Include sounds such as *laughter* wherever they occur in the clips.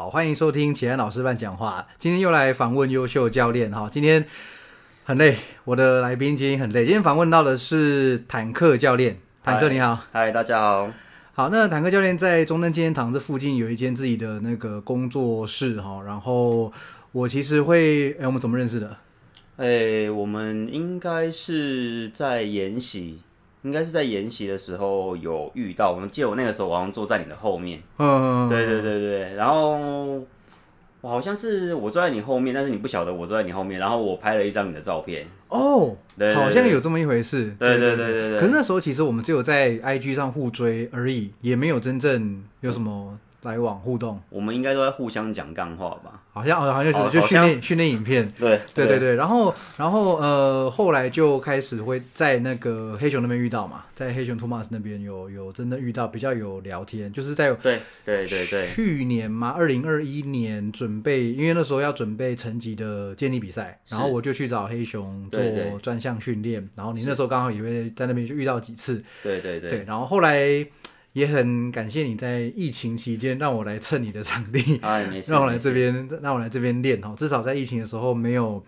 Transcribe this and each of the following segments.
家好，欢迎收听启安老师办讲话。今天又来访问优秀教练哈，今天很累，我的来宾今天很累。今天访问到的是坦克教练，坦克你好，嗨，大家好。好，那坦克教练在中登纪念堂这附近有一间自己的那个工作室哈，然后我其实会，哎，我们怎么认识的？哎，我们应该是在研习。应该是在研习的时候有遇到，我们记得我那个时候好像坐在你的后面，嗯，对对对对，然后我好像是我坐在你后面，但是你不晓得我坐在你后面，然后我拍了一张你的照片，哦，好像有这么一回事，对对对对对，可是那时候其实我们只有在 IG 上互追而已，也没有真正有什么。来往互动，我们应该都在互相讲干话吧？好像好像就是就训练训练影片，对对对。对。然后然后呃，后来就开始会在那个黑熊那边遇到嘛，在黑熊 Thomas 那边有有真的遇到，比较有聊天，就是在对对对对。去年嘛，二零二一年准备，因为那时候要准备成级的建立比赛，然后我就去找黑熊做专项训练，然后你那时候刚好也会在那边就遇到几次，对对。对，然后后来。也很感谢你在疫情期间让我来蹭你的场地，*laughs* 让我来这边，让我来这边练哈。至少在疫情的时候没有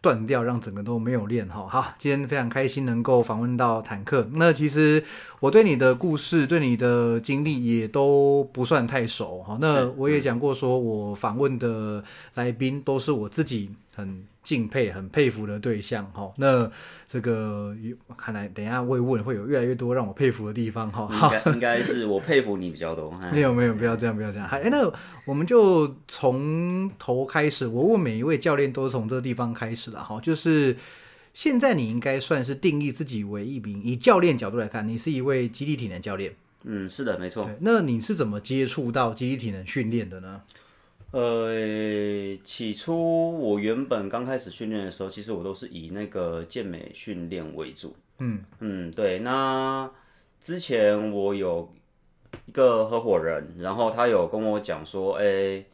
断掉，让整个都没有练哈。好，今天非常开心能够访问到坦克。那其实我对你的故事、对你的经历也都不算太熟哈。那我也讲过，说我访问的来宾都是我自己很。敬佩、很佩服的对象哈，那这个看来等一下会问，会有越来越多让我佩服的地方哈。应该应该是我佩服你比较多。没有没有，不要这样，不要这样。哎，那我们就从头开始，我问每一位教练都是从这个地方开始了哈。就是现在你应该算是定义自己为一名，以教练角度来看，你是一位基地体能教练。嗯，是的，没错。那你是怎么接触到基地体能训练的呢？呃，起初我原本刚开始训练的时候，其实我都是以那个健美训练为主。嗯嗯，对。那之前我有一个合伙人，然后他有跟我讲说，哎，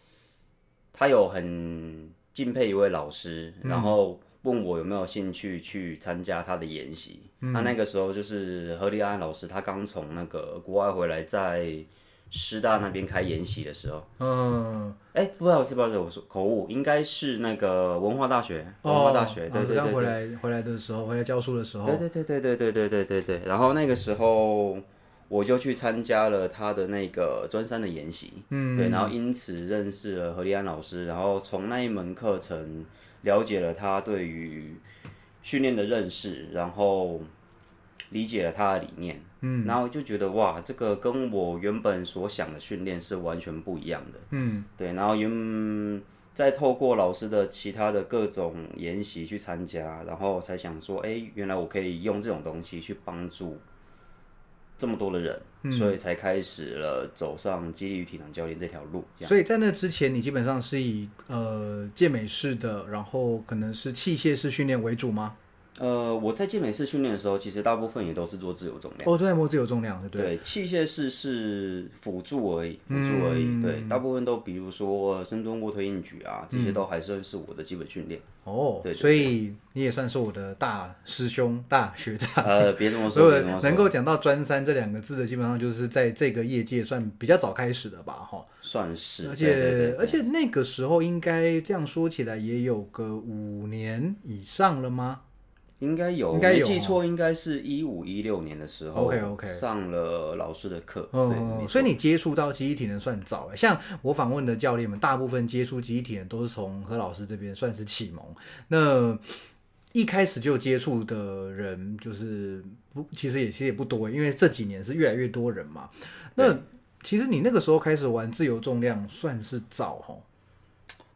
他有很敬佩一位老师，然后问我有没有兴趣去参加他的研习。那那个时候就是何立安老师，他刚从那个国外回来，在。师大那边开研习的时候，嗯，哎，不好意思，不好意思，我说口误，应该是那个文化大学，文化大学，对对对，刚回来回来的时候，回来教书的时候，对对对对对对对对对对，然后那个时候我就去参加了他的那个专三的研习，嗯，对，然后因此认识了何立安老师，然后从那一门课程了解了他对于训练的认识，然后。理解了他的理念，嗯，然后就觉得哇，这个跟我原本所想的训练是完全不一样的，嗯，对，然后原再透过老师的其他的各种研习去参加，然后才想说，哎，原来我可以用这种东西去帮助这么多的人，所以才开始了走上激励与体能教练这条路。所以在那之前，你基本上是以呃健美式的，然后可能是器械式训练为主吗？呃，我在健美式训练的时候，其实大部分也都是做自由重量。哦，都在摸自由重量，对不对？对，器械式是辅助而已，辅助而已。对，大部分都比如说深蹲、卧推、硬举啊，这些都还算是我的基本训练。哦，对，所以你也算是我的大师兄、大学长。呃，别这么说，*laughs* 别这么说。能够讲到专三这两个字的，基本上就是在这个业界算比较早开始的吧？哈，算是。而且而且那个时候应该这样说起来，也有个五年以上了吗？应该有，没记错，应该是一五一六年的时候，OK OK，上了老师的课，对，所以你接触到集体体能算早了，像我访问的教练们，大部分接触集体体能都是从何老师这边算是启蒙。那一开始就接触的人，就是不，其实也其实也不多，因为这几年是越来越多人嘛。那其实你那个时候开始玩自由重量，算是早哈？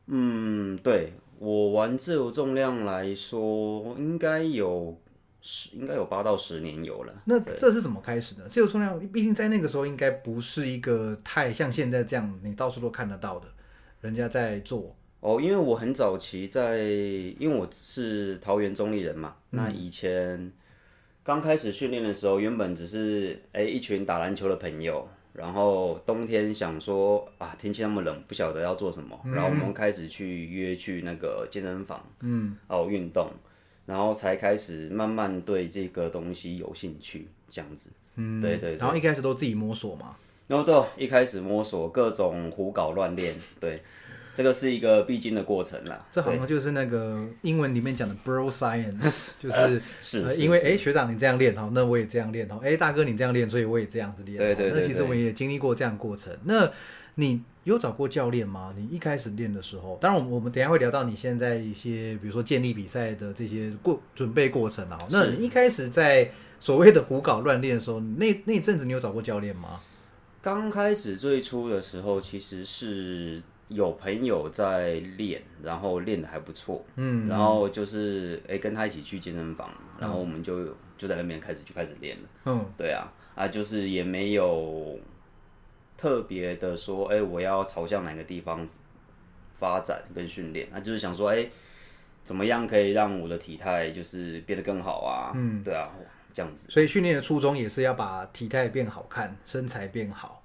嗯，对。我玩自由重量来说，应该有十，应该有八到十年有了。那这是怎么开始的？自由重量毕竟在那个时候应该不是一个太像现在这样，你到处都看得到的，人家在做。哦，因为我很早期在，因为我是桃园中立人嘛，那以前刚开始训练的时候，原本只是哎一群打篮球的朋友。然后冬天想说啊，天气那么冷，不晓得要做什么。然后我们开始去约去那个健身房，嗯，哦运动，然后才开始慢慢对这个东西有兴趣，这样子。嗯，对对。然后一开始都自己摸索嘛。然后对，一开始摸索各种胡搞乱练，对，这个是一个必经的过程啦。这好像就是那个英文里面讲的 bro science，*laughs* 就是是因为哎学长你这样练哈，那我也这样练哈，哎大哥你这样练，所以我也这样子练。对对对。那其实我也经历过这样过程。那你有找过教练吗？你一开始练的时候，当然我们我们等下会聊到你现在一些比如说建立比赛的这些过准备过程啊。那你一开始在所谓的胡搞乱练的时候，*laughs* 那那阵子你有找过教练吗？刚开始最初的时候，其实是有朋友在练，然后练的还不错，嗯，然后就是哎跟他一起去健身房，然后我们就就在那边开始就开始练了，嗯，对啊，啊就是也没有特别的说，哎我要朝向哪个地方发展跟训练，那就是想说，哎怎么样可以让我的体态就是变得更好啊，嗯，对啊。这样子，所以训练的初衷也是要把体态变好看，身材变好，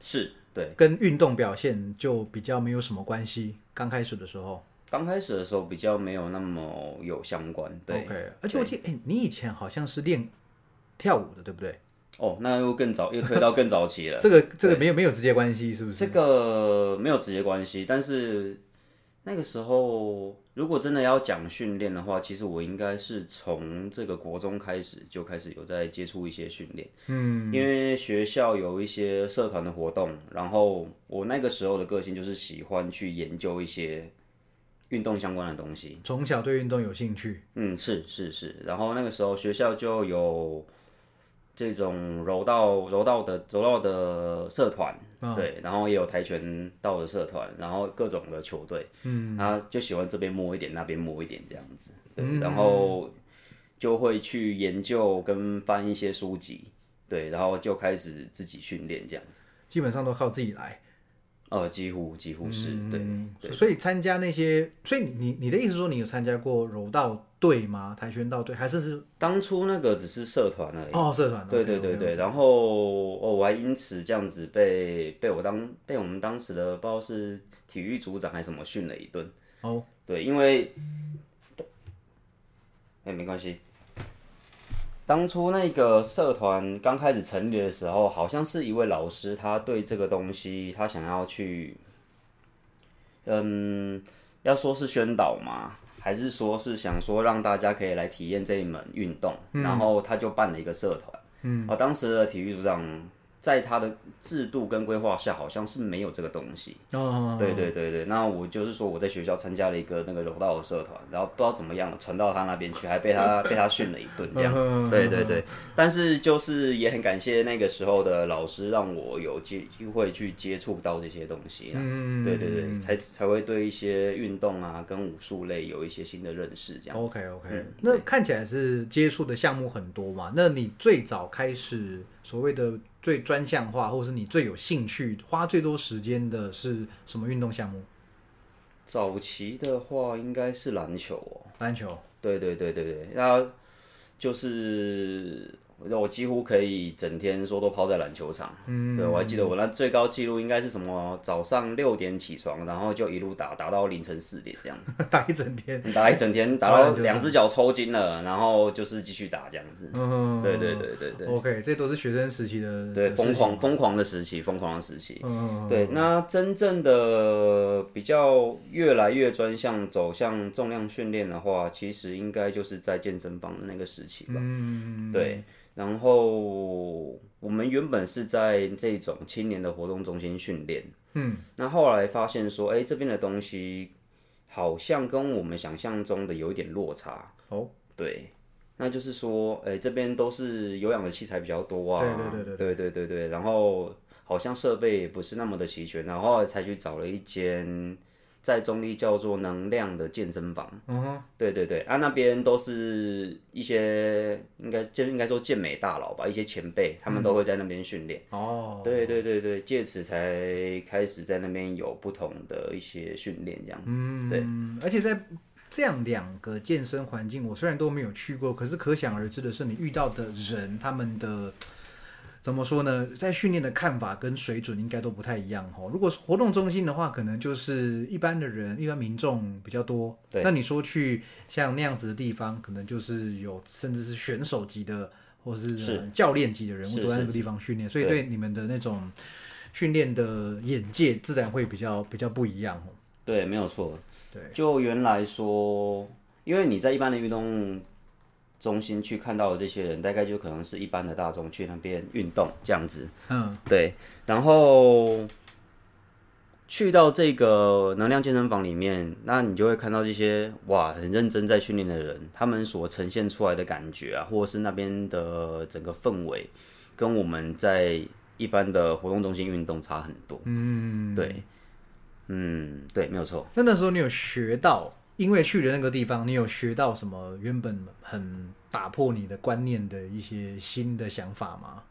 是对，跟运动表现就比较没有什么关系。刚开始的时候，刚开始的时候比较没有那么有相关。对，OK。而且我记得，哎，你以前好像是练跳舞的，对不对？哦，那又更早，又推到更早期了。*laughs* 这个这个没有没有直接关系，是不是？这个没有直接关系，但是。那个时候，如果真的要讲训练的话，其实我应该是从这个国中开始就开始有在接触一些训练。嗯，因为学校有一些社团的活动，然后我那个时候的个性就是喜欢去研究一些运动相关的东西。从小对运动有兴趣。嗯，是是是。然后那个时候学校就有。这种柔道、柔道的柔道的社团，对，然后也有跆拳道的社团，然后各种的球队，嗯，他就喜欢这边摸一点，那边摸一点这样子，对，然后就会去研究跟翻一些书籍，对，然后就开始自己训练这样子，基本上都靠自己来。呃，几乎几乎是对，所以参加那些，所以你你的意思说你有参加过柔道队吗？跆拳道队？还是是当初那个只是社团而已。哦，社团对对对对，然后哦，我还因此这样子被被我当被我们当时的不知道是体育组长还是什么训了一顿哦，对，因为哎没关系。当初那个社团刚开始成立的时候，好像是一位老师，他对这个东西，他想要去，嗯，要说是宣导嘛，还是说是想说让大家可以来体验这一门运动，然后他就办了一个社团，嗯，啊，当时的体育组长。在他的制度跟规划下，好像是没有这个东西。哦，对对对对，那我就是说我在学校参加了一个那个柔道的社团，然后不知道怎么样传到他那边去，还被他 *laughs* 被他训了一顿这样。对对对，但是就是也很感谢那个时候的老师，让我有机机会去接触到这些东西。嗯，对对对，才才会对一些运动啊跟武术类有一些新的认识。这样。OK OK，那看起来是接触的项目很多嘛？那你最早开始所谓的？最专项化，或者是你最有兴趣、花最多时间的是什么运动项目？早期的话，应该是篮球哦。篮球，对对对对对，那就是。我几乎可以整天说都泡在篮球场。嗯，对我还记得我那最高纪录应该是什么？早上六点起床，然后就一路打打到凌晨四点这样子。*laughs* 打一整天。打一整天，*laughs* 打到两只脚抽筋了，然后就是继续打这样子。嗯，对对对对对。OK，这都是学生时期的。对，疯狂疯狂的时期，疯狂的时期。嗯对，那真正的比较越来越专项走向重量训练的话，其实应该就是在健身房的那个时期吧。嗯。对。然后我们原本是在这种青年的活动中心训练，嗯，那后来发现说，哎，这边的东西好像跟我们想象中的有一点落差。哦，对，那就是说，哎，这边都是有氧的器材比较多啊，对对对对对对对对，然后好像设备不是那么的齐全，然后才去找了一间。在中立叫做能量的健身房，嗯哼，对对对，啊那边都是一些应该就应该说健美大佬吧，一些前辈，他们都会在那边训练。哦，对对对对，借此才开始在那边有不同的一些训练这样子。嗯，对，而且在这样两个健身环境，我虽然都没有去过，可是可想而知的是，你遇到的人他们的。怎么说呢？在训练的看法跟水准应该都不太一样哦。如果是活动中心的话，可能就是一般的人、一般民众比较多。对。那你说去像那样子的地方，可能就是有甚至是选手级的或是教练级的人物都在那个地方训练，所以对你们的那种训练的眼界自然会比较比较不一样。对，没有错。对，就原来说，因为你在一般的运动中心去看到的这些人，大概就可能是一般的大众去那边运动这样子。嗯，对。然后去到这个能量健身房里面，那你就会看到这些哇，很认真在训练的人，他们所呈现出来的感觉啊，或者是那边的整个氛围，跟我们在一般的活动中心运动差很多。嗯，对。嗯，对，没有错。那那时候你有学到，因为去的那个地方，你有学到什么原本很打破你的观念的一些新的想法吗？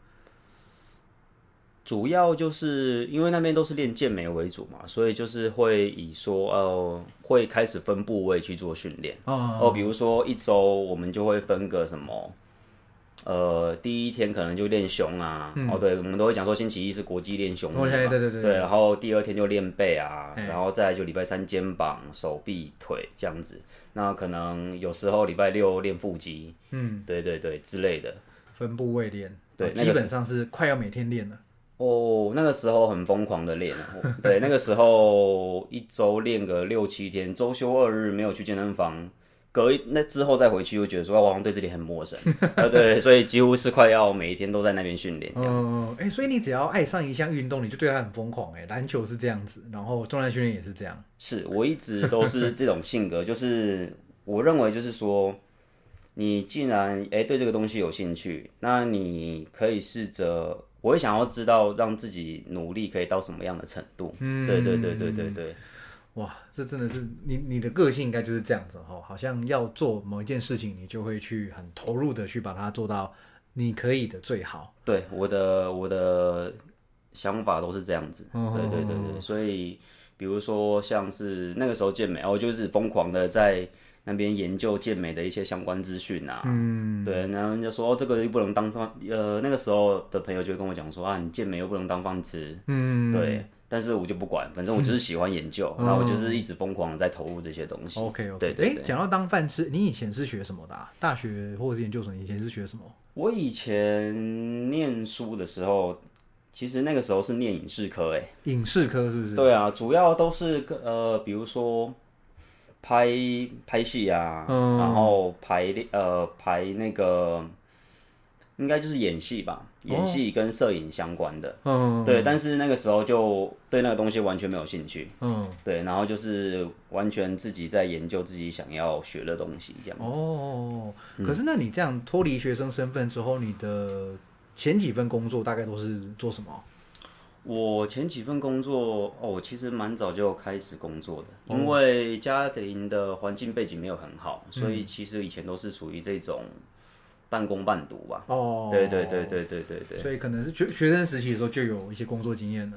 主要就是因为那边都是练健美为主嘛，所以就是会以说，呃，会开始分部位去做训练。哦，比如说一周我们就会分个什么。呃，第一天可能就练胸啊，哦，对，我们都会讲说星期一是国际练胸嘛，对对对，对，然后第二天就练背啊，然后再就礼拜三肩膀、手臂、腿这样子，那可能有时候礼拜六练腹肌，嗯，对对对之类的，分部位练，对，基本上是快要每天练了。哦，那个时候很疯狂的练，*laughs* 对，那个时候一周练个六七天，周休二日没有去健身房。隔一那之后再回去，又觉得说，我好像对这里很陌生，*laughs* 呃，对，所以几乎是快要每一天都在那边训练这样子。哎，所以你只要爱上一项运动，你就对它很疯狂。哎，篮球是这样子，然后重量训练也是这样。是我一直都是这种性格，就是我认为就是说，你既然哎对这个东西有兴趣，那你可以试着，我会想要知道让自己努力可以到什么样的程度。嗯，对对对对对对。哇，这真的是你你的个性应该就是这样子哈，好像要做某一件事情，你就会去很投入的去把它做到你可以的最好。对，我的我的想法都是这样子。对对对对，所以比如说像是那个时候健美，我就是疯狂的在那边研究健美的一些相关资讯啊。嗯，对，然后人家说哦，这个又不能当饭，呃，那个时候的朋友就跟我讲说啊，你健美又不能当饭吃。嗯，对。但是我就不管，反正我就是喜欢研究，然后我就是一直疯狂在投入这些东西。OK OK，对对。哎，讲到当饭吃，你以前是学什么的？大学或者是研究所？以前是学什么？我以前念书的时候，其实那个时候是念影视科，哎，影视科是不是？对啊，主要都是呃，比如说拍拍戏啊，然后排呃排那个。应该就是演戏吧，演戏跟摄影相关的，嗯，对，但是那个时候就对那个东西完全没有兴趣，嗯，对，然后就是完全自己在研究自己想要学的东西这样子。哦，可是那你这样脱离学生身份之后，你的前几份工作大概都是做什么？我前几份工作哦，其实蛮早就开始工作的，因为家庭的环境背景没有很好，所以其实以前都是属于这种。半工半读吧。哦，对对对对对对对。所以可能是学学生时期的时候就有一些工作经验了。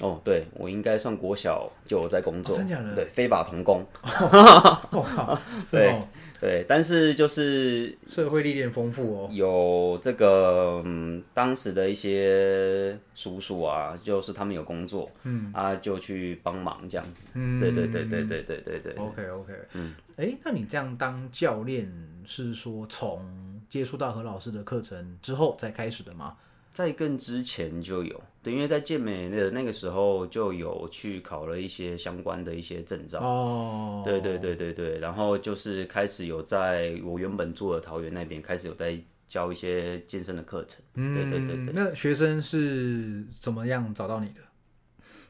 哦，对，我应该算国小就有在工作。真假的？对，非法童工。*laughs* 对对，但是就是社会历练丰富哦。有这个嗯，当时的一些叔叔啊，就是他们有工作，嗯啊，就去帮忙这样子。嗯，对对对对对对对对。OK OK，嗯，哎，那你这样当教练是说从接触到何老师的课程之后再开始的吗？在更之前就有，对，因为在健美的那个时候就有去考了一些相关的一些证照。哦，对对对对对，然后就是开始有在我原本住的桃园那边开始有在教一些健身的课程。嗯，对对对对。那学生是怎么样找到你的？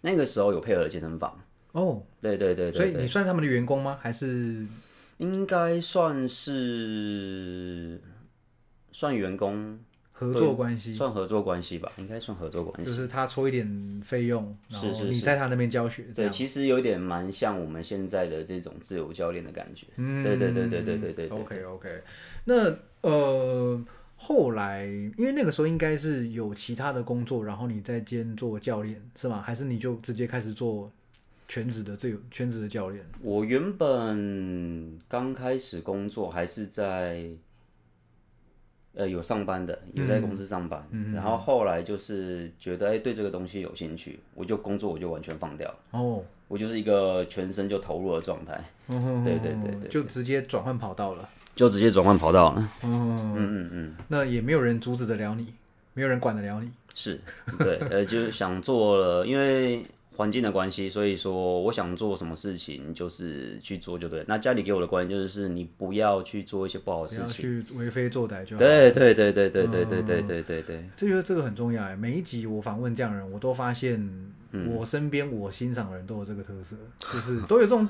那个时候有配合的健身房。哦，对对对对。所以你算他们的员工吗？还是应该算是算员工？合作关系算合作关系吧，应该算合作关系。就是他抽一点费用，然后你在他那边教学。对，其实有点蛮像我们现在的这种自由教练的感觉。嗯，对对对对对对对。OK OK，那呃后来，因为那个时候应该是有其他的工作，然后你在兼做教练是吗？还是你就直接开始做全职的自由全职的教练？我原本刚开始工作还是在。呃，有上班的，有在公司上班，然后后来就是觉得哎，对这个东西有兴趣，我就工作我就完全放掉了。哦，我就是一个全身就投入的状态。对对对对，就直接转换跑道了。就直接转换跑道了。嗯嗯嗯，那也没有人阻止得了你，没有人管得了你。是，对，呃，就是想做了，因为。环境的关系，所以说我想做什么事情就是去做就对。那家里给我的观念就是，你不要去做一些不好的事情，去为非作歹就。对对对对对对对对对对对。这个这个很重要哎。每一集我访问这样人，我都发现我身边我欣赏的人都有这个特色，就是都有这种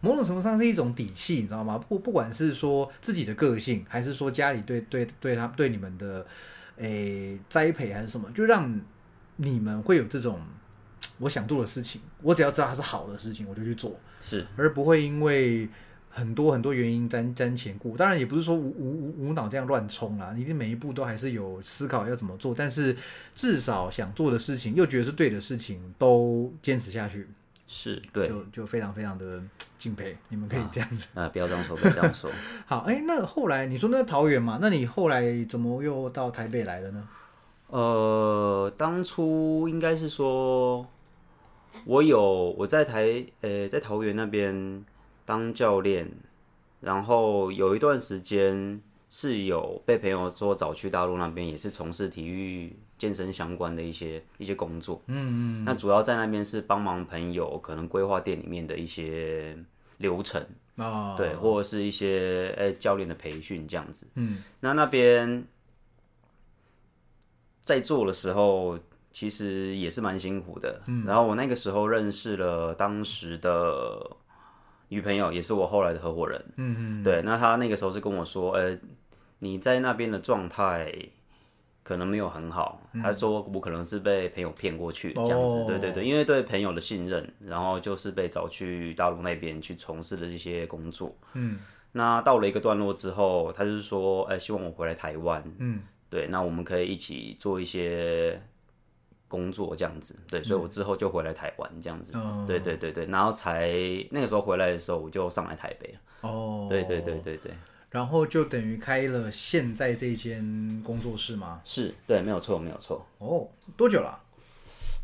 某种程度上是一种底气，你知道吗？不不管是说自己的个性，还是说家里对对对他对你们的诶栽培还是什么，就让你们会有这种。我想做的事情，我只要知道它是好的事情，我就去做，是，而不会因为很多很多原因瞻瞻前顾。当然，也不是说无无无无脑这样乱冲啦，一定每一步都还是有思考要怎么做。但是至少想做的事情，又觉得是对的事情，都坚持下去，是对，就就非常非常的敬佩。你们可以这样子啊，不要这样说，不要这样说。*laughs* 好，哎，那后来你说那桃园嘛，那你后来怎么又到台北来了呢？呃，当初应该是说。我有我在台呃在桃园那边当教练，然后有一段时间是有被朋友说找去大陆那边，也是从事体育健身相关的一些一些工作。嗯嗯。那主要在那边是帮忙朋友可能规划店里面的一些流程啊，对，或者是一些诶教练的培训这样子。嗯。那那边在做的时候。其实也是蛮辛苦的，嗯，然后我那个时候认识了当时的女朋友，也是我后来的合伙人，嗯嗯，对，那他那个时候是跟我说，呃，你在那边的状态可能没有很好，他说我可能是被朋友骗过去这样子，对对对，因为对朋友的信任，然后就是被找去大陆那边去从事的这些工作，嗯，那到了一个段落之后，他就是说，哎，希望我回来台湾，嗯，对，那我们可以一起做一些。工作这样子，对，所以我之后就回来台湾这样子，对对对对，然后才那个时候回来的时候，我就上来台北了。哦，对对对对对，然后就等于开了现在这间工作室吗？是，对，没有错，没有错。哦，多久了？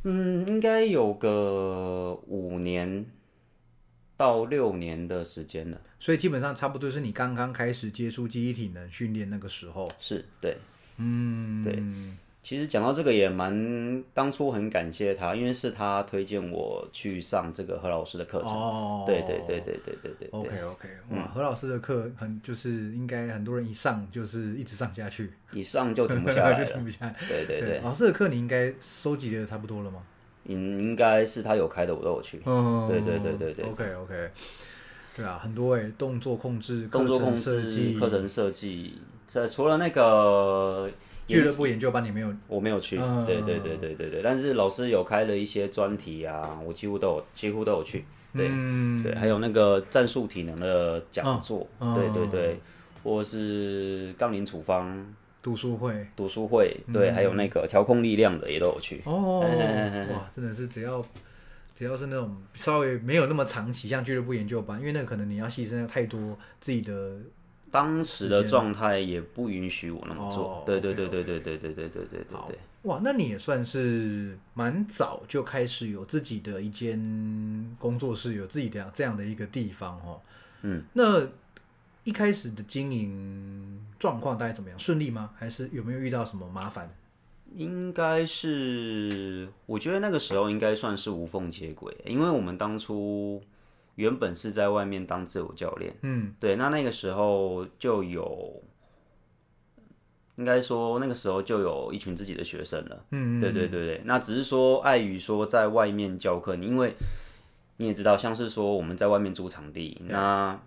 嗯，应该有个五年到六年的时间了。所以基本上差不多是你刚刚开始接触记忆体能训练那个时候。是对，嗯，对。其实讲到这个也蛮，当初很感谢他，因为是他推荐我去上这个何老师的课程。哦，对对对对对对对。OK OK，哇，何老师的课很就是应该很多人一上就是一直上下去，一上就停不下来，*laughs* 就停不下来。对对对，老师的课你应该收集的差不多了吗？应应该是他有开的，我都有去。嗯，对对对对对。OK OK，对啊，很多哎，动作控制、动作控制、课程设计，这除了那个。俱乐部研究班你没有？我没有去。对对对对对对，但是老师有开了一些专题啊，我几乎都有，几乎都有去。对对，还有那个战术体能的讲座，对对对，或是杠铃处方读书会，读书会，对，还有那个调控力量的也都有去。哦，哇，真的是只要只要是那种稍微没有那么长期，像俱乐部研究班，因为那个可能你要牺牲太多自己的。当时的状态也不允许我那么做，对对对对对对对对对对对对。哇，那你也算是蛮早就开始有自己的一间工作室，有自己的这样的一个地方哦。嗯，那一开始的经营状况大概怎么样？顺利吗？还是有没有遇到什么麻烦？应该是，我觉得那个时候应该算是无缝接轨，因为我们当初。原本是在外面当自由教练，嗯，对，那那个时候就有，应该说那个时候就有一群自己的学生了，嗯，对对对对，那只是说碍于说在外面教课，因为你也知道，像是说我们在外面租场地，那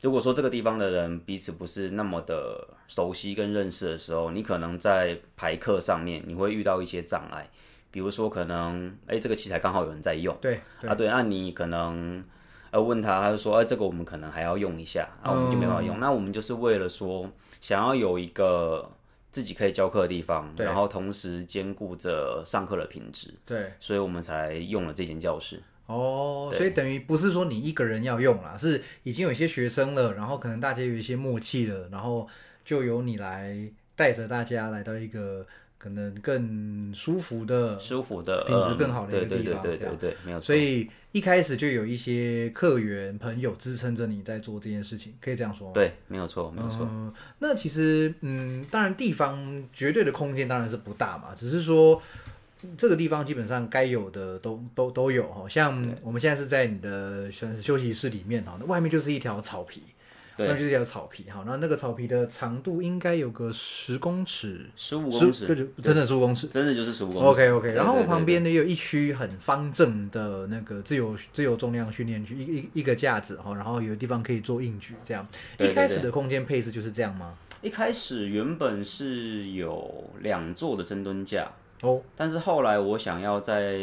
如果说这个地方的人彼此不是那么的熟悉跟认识的时候，你可能在排课上面你会遇到一些障碍，比如说可能哎这个器材刚好有人在用，对，啊对，那你可能。呃，问他，他就说，哎，这个我们可能还要用一下，然后我们就没办法用。那我们就是为了说，想要有一个自己可以教课的地方，然后同时兼顾着上课的品质，对，所以我们才用了这间教室。哦，所以等于不是说你一个人要用啦，是已经有一些学生了，然后可能大家有一些默契了，然后就由你来带着大家来到一个。可能更舒服的、舒服的、品质更好的一个地方，对对对对，没有错。所以一开始就有一些客源朋友支撑着你在做这件事情，可以这样说吗？对，没有错，没有错。那其实，嗯，当然地方绝对的空间当然是不大嘛，只是说这个地方基本上该有的都都都有哈。像我们现在是在你的算是休息室里面哈，那外面就是一条草皮。那就是条草皮哈，那那个草皮的长度应该有个十公尺，十五公尺，真的十五公尺，真的就是十五公尺。OK OK，然后旁边呢有一区很方正的那个自由自由重量训练区，一一一个架子哈，然后有地方可以做硬举，这样。一开始的空间配置就是这样吗？一开始原本是有两座的深蹲架。哦，但是后来我想要再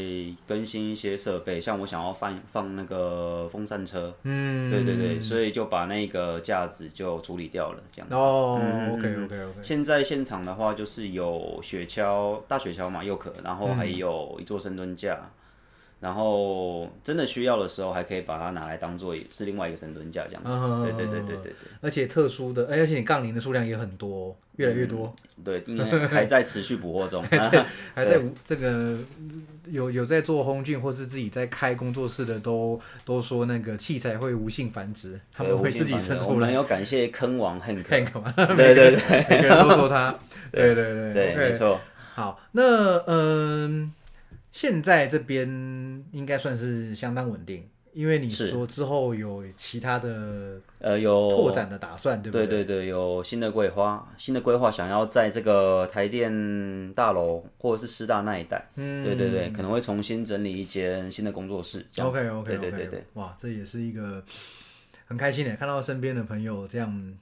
更新一些设备，像我想要放放那个风扇车，嗯，对对对，所以就把那个架子就处理掉了，这样子。哦，OK OK OK。现在现场的话就是有雪橇，大雪橇嘛，又可，然后还有一座深蹲架。然后真的需要的时候，还可以把它拿来当做是另外一个神蹲架这样子。对对对对对对。而且特殊的，而且你杠铃的数量也很多，越来越多。对，因为还在持续补货中。*laughs* 还在 *laughs* 还在这个有有在做红菌或是自己在开工作室的，都都说那个器材会无性繁殖，他们会自己生出来。我们要感谢坑王 Hank。*laughs* Hank 嘛，对对对，每个人都说他。对对对对，没错。好，那嗯。现在这边应该算是相当稳定，因为你说之后有其他的呃有拓展的打算，对不对？对对对，有新的规划，新的规划想要在这个台电大楼或者是师大那一带，嗯，对对对，可能会重新整理一间新的工作室。OK OK OK，对对对，哇，这也是一个很开心的，看到身边的朋友这样，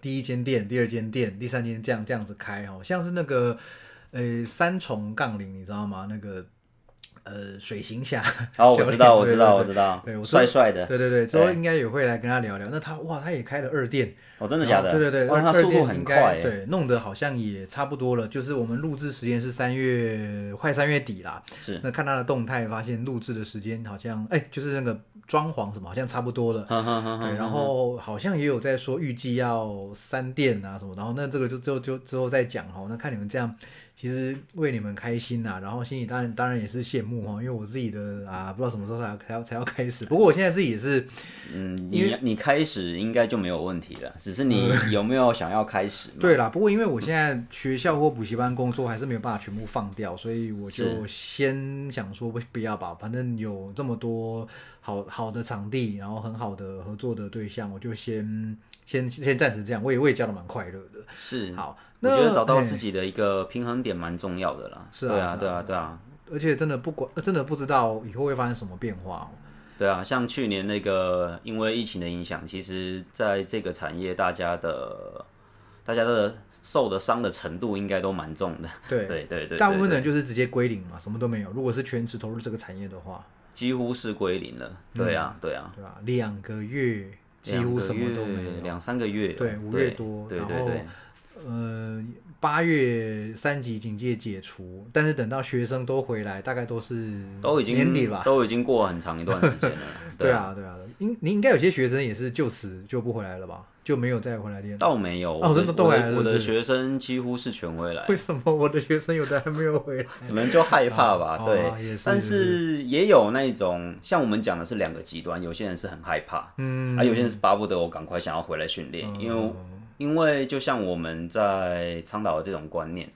第一间店、第二间店、第三间这样这样子开，哦像是那个。呃，三重杠铃你知道吗？那个呃，水行侠哦，我 *laughs* 知道，我知道，我知道，对，我帅帅的，对对对，之后应该也会来跟他聊聊。那他哇，他也开了二店，哦，真的假的？对对对，他速度很快，对，弄得好像也差不多了。就是我们录制时间是三月快三月底啦，是。那看他的动态，发现录制的时间好像，哎，就是那个装潢什么，好像差不多了。对，然后好像也有在说预计要三店啊什么，然后那这个就就就之后再讲哈。那看你们这样。其实为你们开心呐，然后心里当然当然也是羡慕哈，因为我自己的啊，不知道什么时候才才要才要开始。不过我现在自己也是，嗯，因为你开始应该就没有问题了，只是你有没有想要开始？*laughs* 对啦，不过因为我现在学校或补习班工作还是没有办法全部放掉，所以我就先想说不不要吧，反正有这么多好好的场地，然后很好的合作的对象，我就先先先暂时这样。我也我也教的蛮快乐的，是好。我觉得找到自己的一个平衡点蛮重要的啦。是啊，对啊，对啊。而且真的不管，真的不知道以后会发生什么变化。对啊，像去年那个因为疫情的影响，其实在这个产业，大家的大家的受的伤的程度应该都蛮重的。对 *laughs* 对对对。大部分人就是直接归零嘛，什么都没有。如果是全职投入这个产业的话，几乎是归零了。对啊，对啊，对啊，两个月几乎什么都没有，两三个月，对，五月多，对对对。呃，八月三级警戒解除，但是等到学生都回来，大概都是都已经年底了，都已经过很长一段时间了。*laughs* 对啊，对啊，应你应该有些学生也是就此就不回来了吧？就没有再回来练？倒没有，哦，真的都回来了。我的学生几乎是全回来。为什么我的学生有的还没有回来？*laughs* 可能就害怕吧。对，但是也有那种像我们讲的是两个极端，有些人是很害怕，嗯，而有些人是巴不得我赶快想要回来训练，因为。因为就像我们在倡导的这种观念，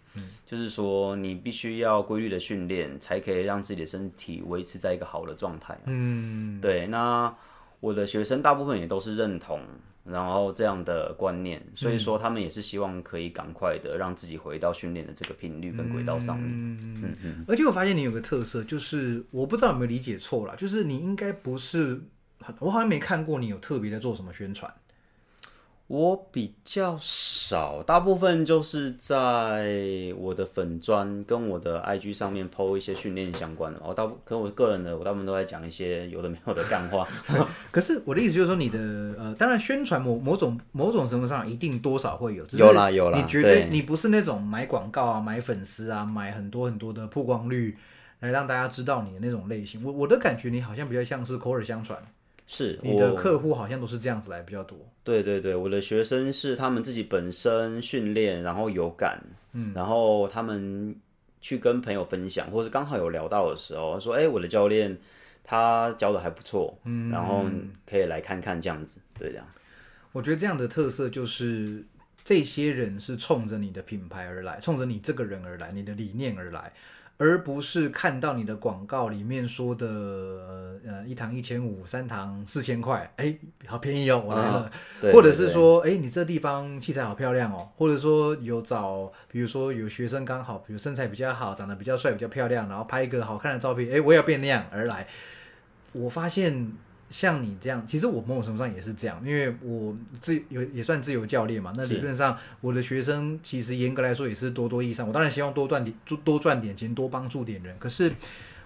就是说你必须要规律的训练，才可以让自己的身体维持在一个好的状态。嗯，对。那我的学生大部分也都是认同，然后这样的观念，所以说他们也是希望可以赶快的让自己回到训练的这个频率跟轨道上面。嗯嗯。而且我发现你有个特色，就是我不知道有没有理解错了，就是你应该不是，我好像没看过你有特别在做什么宣传。我比较少，大部分就是在我的粉砖跟我的 IG 上面 PO 一些训练相关的。我大部，可我个人的，我大部分都在讲一些有的没有的干话。可是我的意思就是说，你的呃，当然宣传某某种某种程度上一定多少会有。有啦有啦，你绝对你不是那种买广告啊、买粉丝啊、买很多很多的曝光率来让大家知道你的那种类型。我我的感觉，你好像比较像是口耳相传。是你的客户好像都是这样子来比较多。对对对，我的学生是他们自己本身训练，然后有感，嗯，然后他们去跟朋友分享，或是刚好有聊到的时候，说：“哎，我的教练他教的还不错，嗯，然后可以来看看这样子。”对，这样。我觉得这样的特色就是这些人是冲着你的品牌而来，冲着你这个人而来，你的理念而来。而不是看到你的广告里面说的，呃，一堂一千五，三堂四千块，哎，好便宜哦，我来了。或者是说，哎，你这地方器材好漂亮哦，或者说有找，比如说有学生刚好，比如身材比较好，长得比较帅，比较漂亮，然后拍一个好看的照片，哎，我要变那样而来。我发现。像你这样，其实我某种程度上也是这样，因为我自有也算自由教练嘛。那理论上，我的学生其实严格来说也是多多益善。我当然希望多赚点，多赚点钱，多帮助点人。可是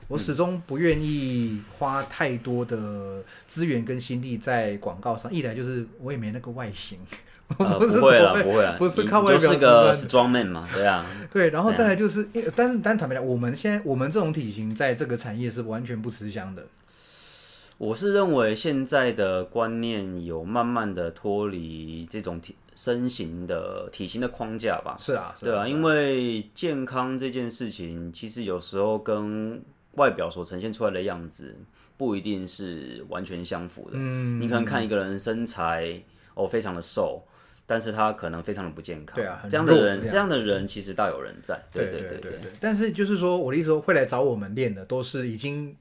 我始终不愿意花太多的资源跟心力在广告上。一来就是我也没那个外形，不会了，不会了，不是靠外表。就是个 strong man 嘛，对啊。*laughs* 对，然后再来就是，但但坦白讲，我们现在我们这种体型在这个产业是完全不吃香的。我是认为现在的观念有慢慢的脱离这种体身形的体型的框架吧？是啊，对啊，因为健康这件事情，其实有时候跟外表所呈现出来的样子不一定是完全相符的。嗯，你可能看一个人身材哦非常的瘦，但是他可能非常的不健康。对啊，这样的人，这样的人其实大有人在。对对对对对。但是就是说，我的意思说，会来找我们练的都是已经。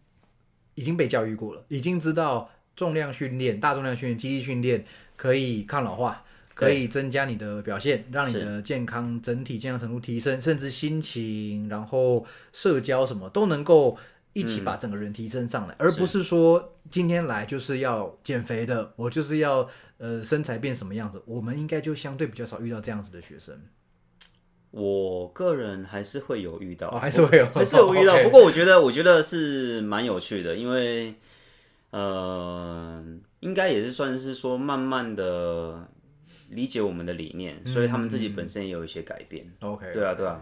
已经被教育过了，已经知道重量训练、大重量训练、肌力训练可以抗老化，可以增加你的表现，让你的健康整体健康程度提升，甚至心情，然后社交什么都能够一起把整个人提升上来，而不是说今天来就是要减肥的，我就是要呃身材变什么样子。我们应该就相对比较少遇到这样子的学生。我个人还是会有遇到，还是会有，还是有遇到。不过我觉得，我觉得是蛮有趣的，因为呃，应该也是算是说慢慢的理解我们的理念，所以他们自己本身也有一些改变。OK，对啊，对啊，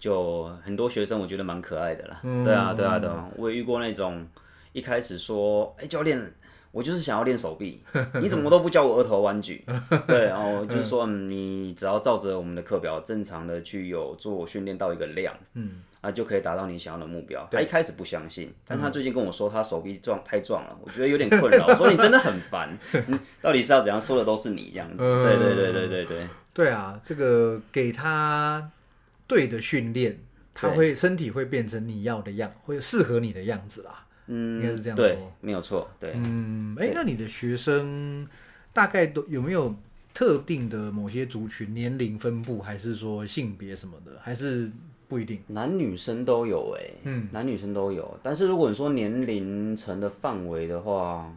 就很多学生我觉得蛮可爱的啦。对啊，对啊，对啊，我也遇过那种一开始说，哎，教练。我就是想要练手臂，你怎么都不教我额头弯举？*laughs* 对，然后就是说，你只要照着我们的课表正常的去有做训练到一个量，嗯，啊，就可以达到你想要的目标。他一开始不相信，但他最近跟我说他手臂壮太壮了，我觉得有点困扰。我说你真的很烦，*laughs* 到底是要怎样说的都是你这样子。对对对对对对。对啊，这个给他对的训练，他会身体会变成你要的样，会适合你的样子啦。嗯，应该是这样对，没有错。对，嗯，哎，那你的学生大概都有没有特定的某些族群年龄分布，还是说性别什么的，还是不一定？男女生都有，哎，嗯，男女生都有。但是如果你说年龄层的范围的话，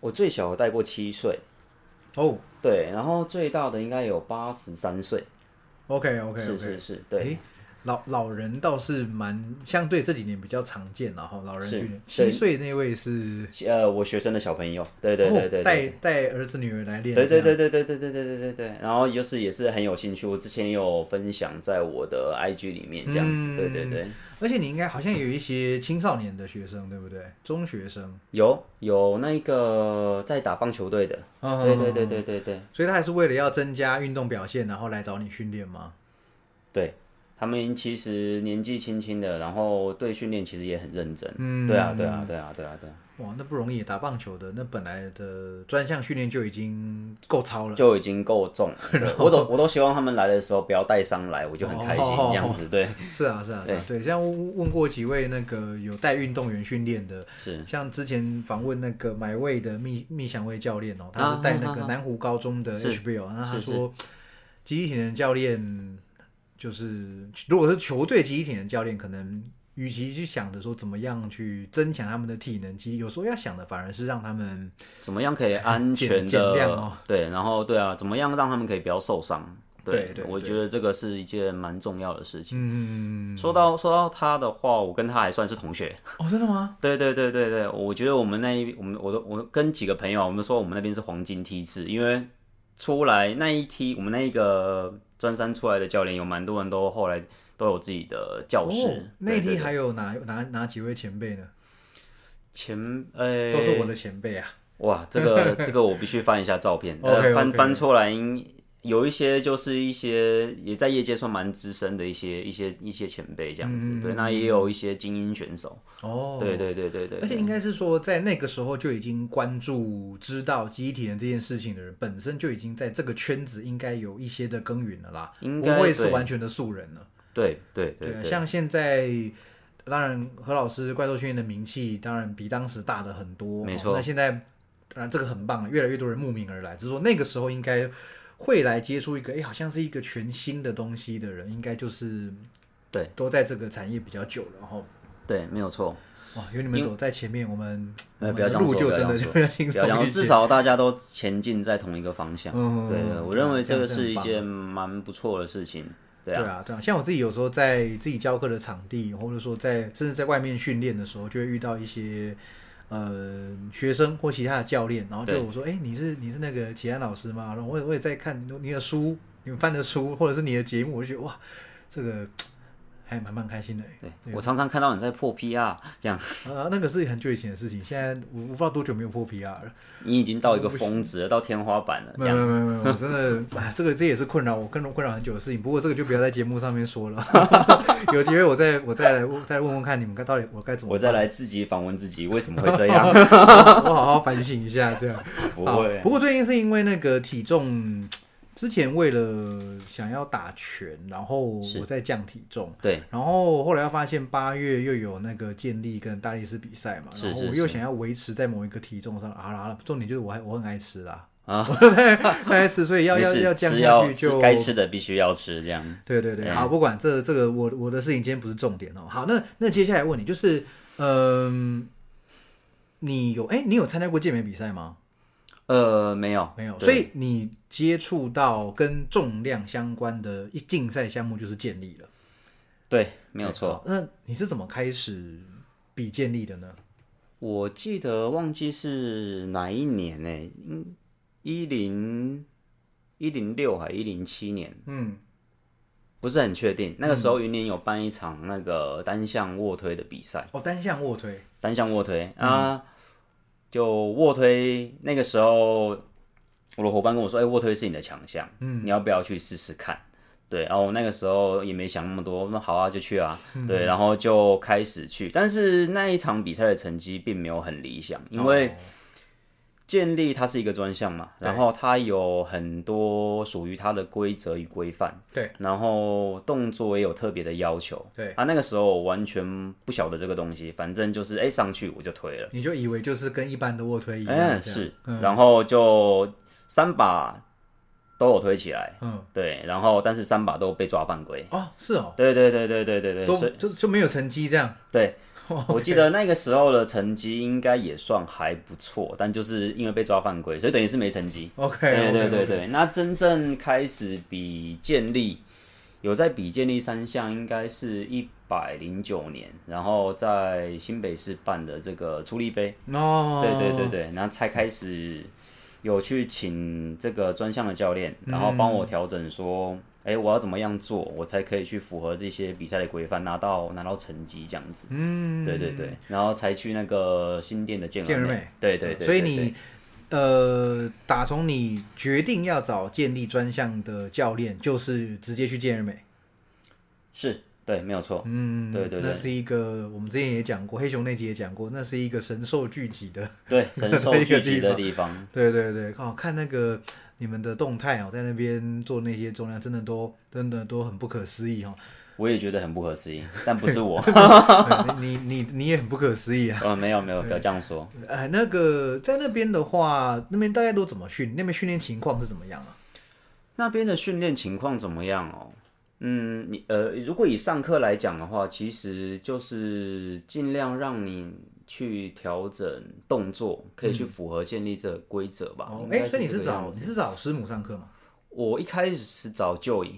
我最小的带过七岁，哦，对，然后最大的应该有八十三岁。OK，OK，是是是，对。老老人倒是蛮相对这几年比较常见了哈，老人训练七岁那位是呃我学生的小朋友，对对对对，带带儿子女儿来练，对对对对对对对对对对对，然后就是也是很有兴趣，我之前有分享在我的 IG 里面这样子，对对对，而且你应该好像有一些青少年的学生对不对？中学生。有有那个在打棒球队的，对对对对对对，所以他还是为了要增加运动表现，然后来找你训练吗？对。他们其实年纪轻轻的，然后对训练其实也很认真。嗯，对啊，对啊，对啊，对啊，对。哇，那不容易，打棒球的那本来的专项训练就已经够超了，就已经够重。*laughs* 我都我都希望他们来的时候不要带伤来，我就很开心这样子。对，是啊，是啊，对对。像问过几位那个有带运动员训练的，是像之前访问那个买位的密密祥威教练哦，他是带那个南湖高中的 HBO，那他说集体体能教练。就是，如果是球队集体的教练，可能与其去想着说怎么样去增强他们的体能，其实有时候要想的反而是让他们怎么样可以安全的对，然后对啊，怎么样让他们可以不要受伤？对对，我觉得这个是一件蛮重要的事情。嗯，说到说到他的话，我跟他还算是同学哦，真的吗？*laughs* 对对对对对，我觉得我们那一我们我都我跟几个朋友，我们说我们那边是黄金梯次，因为出来那一梯，我们那一个。专三出来的教练有蛮多人都后来都有自己的教室。内地还有哪哪哪几位前辈呢？前呃都是我的前辈啊。哇，这个这个我必须翻一下照片，*laughs* 呃，翻翻出来，有一些就是一些也在业界算蛮资深的一些一些一些前辈这样子，对，那也有一些精英选手。哦，对对对对对。而且应该是说，在那个时候就已经关注、知道集体人这件事情的人，本身就已经在这个圈子应该有一些的耕耘了啦，不会是完全的素人了。对对对。像现在，当然何老师怪兽训练的名气当然比当时大的很多。没错。那现在。当然，这个很棒，越来越多人慕名而来。只是说，那个时候应该会来接触一个，哎，好像是一个全新的东西的人，应该就是对，都在这个产业比较久了。然后，对，没有错。哇，有你们走在前面，我们呃，不要路就真的就比较轻松至少大家都前进在同一个方向。嗯，对，我认为这个是一件蛮不错的事情。对啊，对啊，像我自己有时候在自己教课的场地，或者说在甚至在外面训练的时候，就会遇到一些。呃，学生或其他的教练，然后就我说，哎，你是你是那个齐安老师吗？然后我也我也在看你的书，你们翻的书，或者是你的节目，我就觉得哇，这个。还蛮蛮开心的，对我常常看到你在破 PR 这样，啊，那个是很久以前的事情，现在我我不知道多久没有破 PR 了。你已经到一个峰值了，到天花板了。没有没有没有，我真的，哎，这个这也是困扰我，困困扰很久的事情。不过这个就不要在节目上面说了，*laughs* 有机会我再我再来再问问看你们该到底我该怎么。我再来自己访问自己，为什么会这样？*laughs* 我好好反省一下，这样不会。不过最近是因为那个体重。之前为了想要打拳，然后我在降体重，对，然后后来又发现八月又有那个健力跟大力士比赛嘛，然后我又想要维持在某一个体重上，啊啦，重点就是我还我很爱吃啦，啊，*laughs* 爱吃，所以要 *laughs* 要要降下去就该吃的必须要吃，这样，对对对，好，不管这这个我我的事情今天不是重点哦，好，那那接下来问你就是，嗯，你有哎，你有参加过健美比赛吗？呃，没有，没有，所以你接触到跟重量相关的一竞赛项目就是健力了。对，没有错。那你是怎么开始比健力的呢？我记得忘记是哪一年呢？嗯，一零一零六还一零七年？嗯，不是很确定。那个时候云林有办一场那个单项卧推的比赛。哦，单项卧推，单项卧推啊。就卧推那个时候，我的伙伴跟我说：“哎，卧推是你的强项，嗯，你要不要去试试看？”对，然后那个时候也没想那么多，那好啊，就去啊。对，然后就开始去，但是那一场比赛的成绩并没有很理想，因为。建立它是一个专项嘛，然后它有很多属于它的规则与规范，对，然后动作也有特别的要求，对。啊，那个时候完全不晓得这个东西，反正就是哎上去我就推了，你就以为就是跟一般的卧推一样，嗯是，然后就三把都有推起来，嗯，对，然后但是三把都被抓犯规，哦，是哦，对对对对对对对，都就就没有成绩这样，对。*laughs* 我记得那个时候的成绩应该也算还不错，但就是因为被抓犯规，所以等于是没成绩。OK，对对对对。那真正开始比建立，有在比建立三项，应该是一百零九年，然后在新北市办的这个出力杯。哦，对对对对，然后才开始有去请这个专项的教练，然后帮我调整说。哎，我要怎么样做，我才可以去符合这些比赛的规范，拿到拿到成绩这样子？嗯，对对对，然后才去那个新店的健健美，对对对。所以你呃，打从你决定要找健力专项的教练，就是直接去健美，是对，没有错。嗯，对对对，那是一个我们之前也讲过，黑熊那集也讲过，那是一个神兽聚集的，对，神兽聚集的地方。*laughs* 对对对，哦，看那个。你们的动态哦，在那边做那些重量，真的都真的都很不可思议哦。我也觉得很不可思议，但不是我。*laughs* 你你你也很不可思议啊。呃，*laughs* 没有没有，不要这样说。哎，那个在那边的话，那边大家都怎么训？那边训练情况是怎么样啊？那边的训练情况怎么样哦？嗯，你呃，如果以上课来讲的话，其实就是尽量让你。去调整动作，可以去符合建立这个规则吧。哎，所以你是找你是找师母上课吗？我一开始是找舅姨，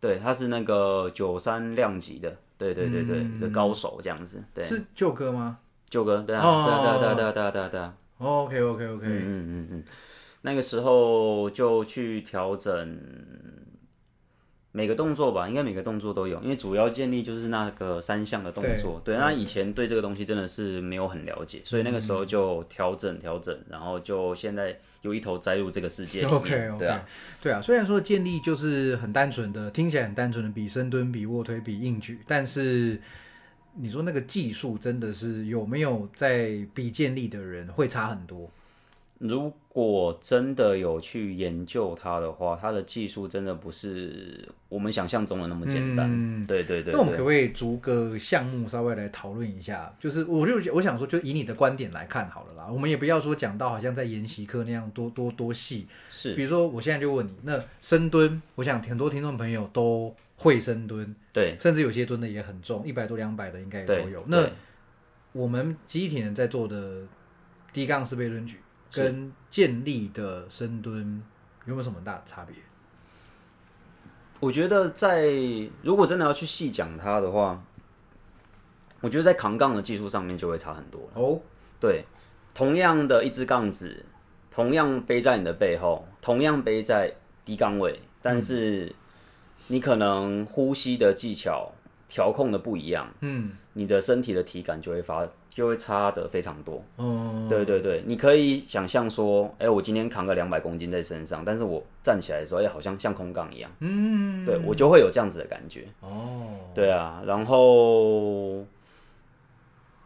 对，他是那个九三量级的，对对对对，一个高手这样子。对，是舅哥吗？舅哥，对啊，对啊对啊对啊对啊对啊对啊。OK OK OK，嗯嗯嗯嗯，那个时候就去调整。每个动作吧，应该每个动作都有，因为主要建立就是那个三项的动作。对，那以前对这个东西真的是没有很了解，所以那个时候就调整调整，然后就现在有一头栽入这个世界里面。对啊，对啊。虽然说建立就是很单纯的，听起来很单纯的比深蹲、比卧推、比硬举，但是你说那个技术真的是有没有在比建立的人会差很多？如果真的有去研究它的话，它的技术真的不是我们想象中的那么简单。嗯对对对。那我们可不可以逐个项目稍微来讨论一下？就是我就我想说，就以你的观点来看好了啦。我们也不要说讲到好像在研习课那样多多多细。是。比如说，我现在就问你，那深蹲，我想很多听众朋友都会深蹲，对，甚至有些蹲的也很重，一百多两百的应该也都有。那我们集体人在做的低杠式背蹲举。跟建立的深蹲有没有什么大的差别？我觉得在如果真的要去细讲它的话，我觉得在扛杠的技术上面就会差很多哦。对，同样的一支杠子，同样背在你的背后，同样背在低杠位，但是你可能呼吸的技巧调控的不一样，嗯，你的身体的体感就会发。就会差的非常多。哦，对对对，你可以想象说，哎，我今天扛个两百公斤在身上，但是我站起来的时候，哎，好像像空杠一样。嗯，对我就会有这样子的感觉。哦，对啊，然后，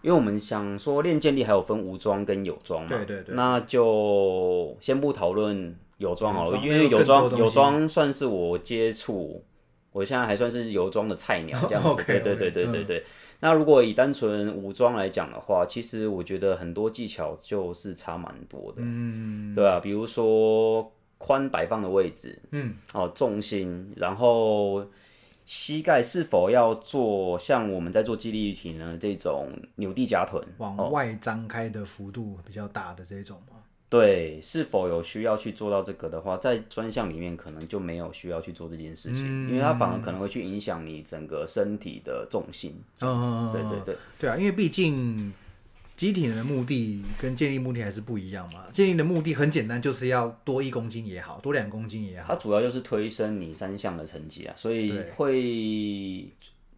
因为我们想说练健力还有分无装跟有装嘛，对对对，那就先不讨论有装好了，因为有装有装算是我接触，我现在还算是有装的菜鸟这样子。对对对对对对。那如果以单纯武装来讲的话，其实我觉得很多技巧就是差蛮多的，嗯，对吧？比如说髋摆放的位置，嗯，哦，重心，然后膝盖是否要做像我们在做肌力体呢这种扭地夹臀，往外张开的幅度比较大的这种吗？对，是否有需要去做到这个的话，在专项里面可能就没有需要去做这件事情，因为它反而可能会去影响你整个身体的重心。嗯，对对对，对啊，因为毕竟集体人的目的跟建立目的还是不一样嘛。建立的目的很简单，就是要多一公斤也好，多两公斤也好，它主要就是推升你三项的成绩啊，所以会。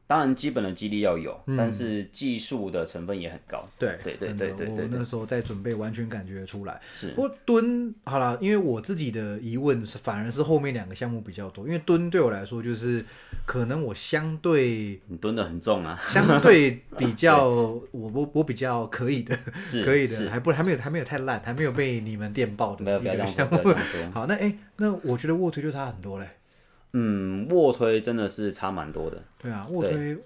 当然，基本的肌力要有，但是技术的成分也很高。对对对对对对，我那时候在准备，完全感觉出来。是，不过蹲好了，因为我自己的疑问是，反而是后面两个项目比较多。因为蹲对我来说，就是可能我相对你蹲的很重啊，相对比较 *laughs* 我我我比较可以的，是可以的，*laughs* 还不还没有还没有太烂，还没有被你们电爆的一个项目。好，那哎，那我觉得卧推就差很多嘞。嗯，卧推真的是差蛮多的。对啊，卧推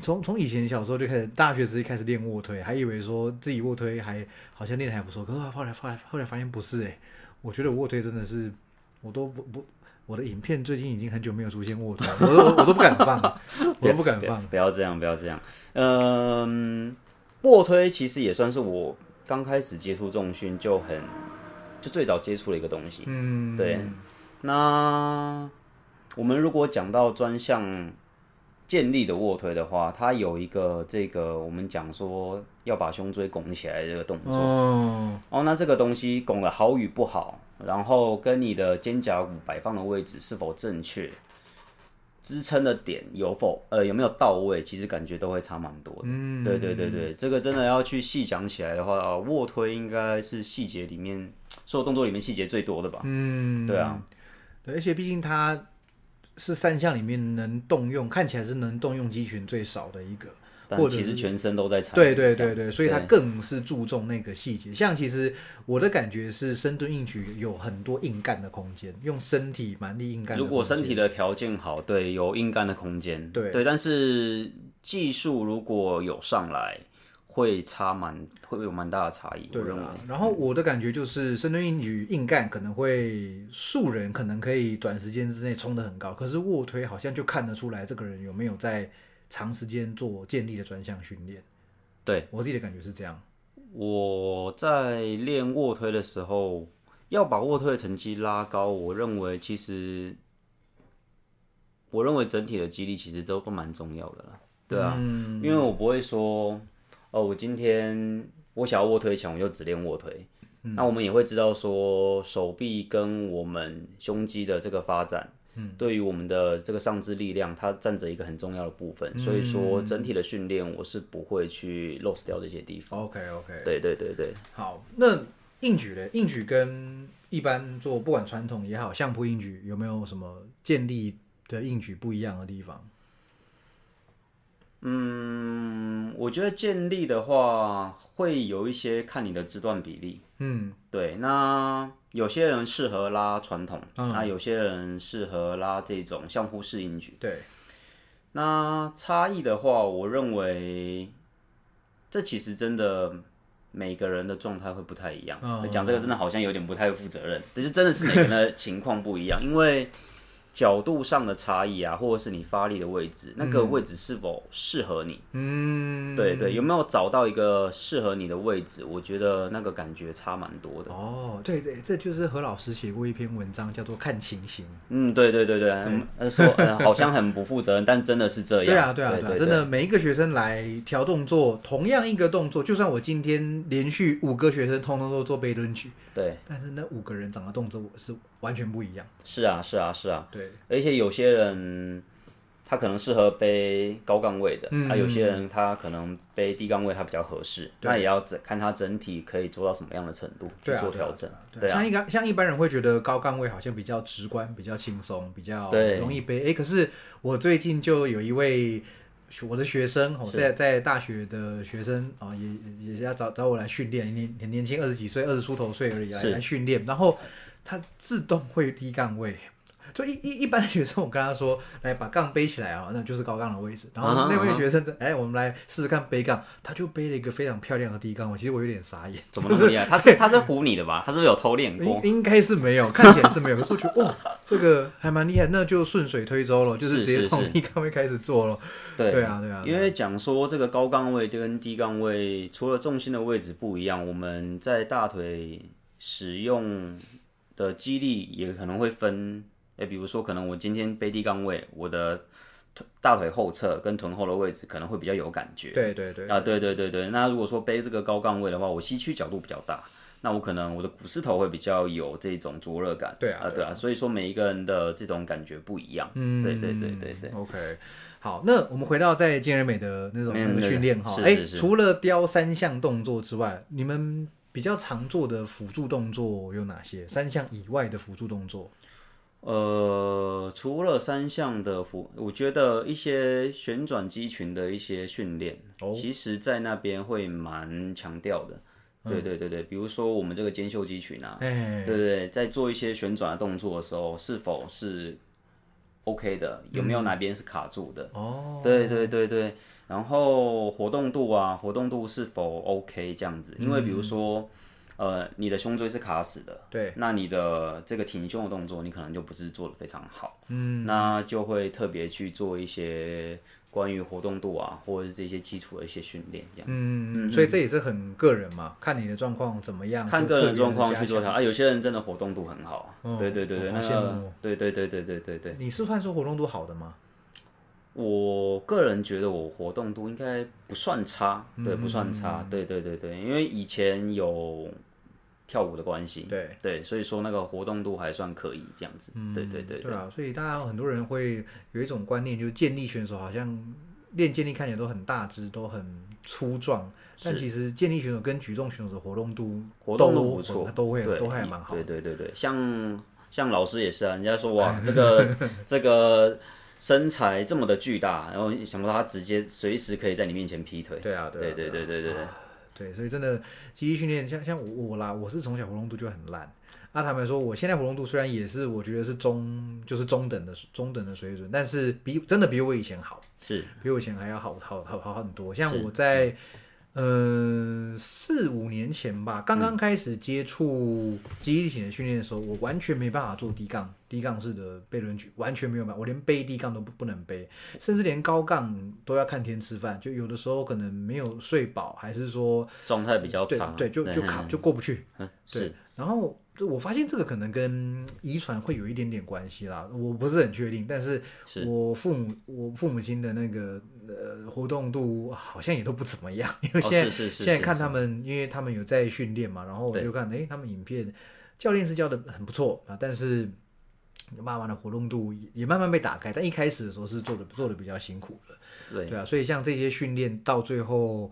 从从以前小时候就开始，大学时期开始练卧推，还以为说自己卧推还好像练的还不错，可是后来后来后来发现不是哎，我觉得卧推真的是我都不不，我的影片最近已经很久没有出现卧推，我都我都不敢放，我都不敢放。*laughs* 不要这样，不要这样。嗯，卧推其实也算是我刚开始接触重训就很就最早接触的一个东西。嗯，对。那我们如果讲到专项建立的卧推的话，它有一个这个我们讲说要把胸椎拱起来这个动作哦，哦，那这个东西拱的好与不好，然后跟你的肩胛骨摆放的位置是否正确，支撑的点有否呃有没有到位，其实感觉都会差蛮多的。嗯，对对对对，这个真的要去细讲起来的话，卧推应该是细节里面所有动作里面细节最多的吧？嗯，对啊。对，而且毕竟它是三项里面能动用，看起来是能动用肌群最少的一个，但其实全身都在参对对对对，所以它更是注重那个细节。像其实我的感觉是深蹲硬举有很多硬干的空间，用身体蛮力硬干。如果身体的条件好，对，有硬干的空间。对对，但是技术如果有上来。会差蛮会有蛮大的差异，对啊。然后我的感觉就是深蹲硬举硬干可能会素人可能可以短时间之内冲得很高，可是卧推好像就看得出来这个人有没有在长时间做建立的专项训练。对我自己的感觉是这样。我在练卧推的时候，要把卧推的成绩拉高，我认为其实我认为整体的肌力其实都都蛮重要的啦。对啊，因为我不会说。哦，我今天我想要卧推强，我就只练卧推。那我们也会知道说，手臂跟我们胸肌的这个发展嗯对于我们的这个上肢力量，它占着一个很重要的部分。所以说整体的训练，我是不会去 lose 掉这些地方。OK OK，对对对对。好，那硬举呢？硬举跟一般做不管传统也好，相扑硬举有没有什么建立的硬举不一样的地方？嗯，我觉得建立的话，会有一些看你的肢段比例。嗯，对。那有些人适合拉传统，那有些人适合拉这种相互适应举。对。那差异的话，我认为这其实真的每个人的状态会不太一样。讲这个真的好像有点不太负责任，但是真的是每个人的情况不一样，因为。角度上的差异啊，或者是你发力的位置，那个位置是否适合你？嗯，对对，有没有找到一个适合你的位置？我觉得那个感觉差蛮多的。哦，对对，这就是何老师写过一篇文章，叫做《看情形》。嗯，对对对对，说好像很不负责任，但真的是这样。对啊对啊对，真的每一个学生来调动作，同样一个动作，就算我今天连续五个学生通通都做背蹲举，对，但是那五个人长的动作是。完全不一样。是啊，是啊，是啊。对，而且有些人他可能适合背高杠位的，啊，有些人他可能背低杠位他比较合适。那也要整看他整体可以做到什么样的程度去做调整。对啊，像一个像一般人会觉得高杠位好像比较直观、比较轻松、比较容易背。哎，可是我最近就有一位我的学生哦，在在大学的学生啊，也也是要找找我来训练，年很年轻，二十几岁，二十出头岁而已，来来训练，然后。他自动会低杠位，就一一一般的学生，我跟他说，来把杠背起来啊，那就是高杠的位置。然后那位学生，哎，我们来试试看背杠，他就背了一个非常漂亮的低杠我。其实我有点傻眼，怎么那么厉害？他是他是唬你的吧？他是不是有偷练过？应该是没有，看起来是没有。可是我觉得哇，这个还蛮厉害，那就顺水推舟了，就是直接从低杠位开始做了。对对啊对啊，因为讲说这个高杠位跟低杠位，除了重心的位置不一样，我们在大腿使用。的肌力也可能会分，哎，比如说可能我今天背低杠位，我的大腿后侧跟臀后的位置可能会比较有感觉。对对对。啊，对对对对。那如果说背这个高杠位的话，我膝屈角度比较大，那我可能我的股四头会比较有这种灼热感。对啊，对啊。所以说每一个人的这种感觉不一样。嗯，对对对对对。OK，好，那我们回到在健人美的那种训练哈，哎，除了雕三项动作之外，你们。比较常做的辅助动作有哪些？三项以外的辅助动作，呃，除了三项的辅，我觉得一些旋转肌群的一些训练，其实在那边会蛮强调的。对对对对，比如说我们这个肩袖肌群啊，对对对，在做一些旋转的动作的时候，是否是 OK 的？有没有哪边是卡住的？哦，对对对对。然后活动度啊，活动度是否 OK 这样子？因为比如说，呃，你的胸椎是卡死的，对，那你的这个挺胸的动作，你可能就不是做的非常好，嗯，那就会特别去做一些关于活动度啊，或者是这些基础的一些训练这样子。嗯嗯。所以这也是很个人嘛，看你的状况怎么样，看个人状况去做它啊。有些人真的活动度很好，对对对对，那个，对对对对对对对。你是算说活动度好的吗？我个人觉得我活动度应该不算差，对，不算差，对对对对，因为以前有跳舞的关系，对。对，所以说那个活动度还算可以这样子，对对对对啊，所以大家很多人会有一种观念，就是健力选手好像练健力看起来都很大只，都很粗壮，但其实健力选手跟举重选手的活动度活动度不错，都会都还蛮好，对对对对，像像老师也是啊，人家说哇，*laughs* 这个这个。身材这么的巨大，然后想不到他直接随时可以在你面前劈腿。对啊，对对对对对对。对，所以真的肌力训练，像像我我啦，我是从小活动度就很烂。那坦白说，我现在活动度虽然也是我觉得是中，就是中等的中等的水准，但是比真的比我以前好，是比我以前还要好好好好很多。像我在。嗯，四五年前吧，刚刚开始接触肌力型的训练的时候，我完全没办法做低杠、低杠式的背轮举，完全没有办法，我连背低杠都不不能背，甚至连高杠都要看天吃饭，就有的时候可能没有睡饱，还是说状态比较差，对，就就卡就过不去，对，然后。就我发现这个可能跟遗传会有一点点关系啦，我不是很确定，但是我父母我父母亲的那个呃活动度好像也都不怎么样，因为现在现在看他们，因为他们有在训练嘛，然后我就看哎他们影片教练是教的很不错啊，但是慢慢的活动度也慢慢被打开，但一开始的时候是做的做的比较辛苦的，对。对啊，所以像这些训练到最后。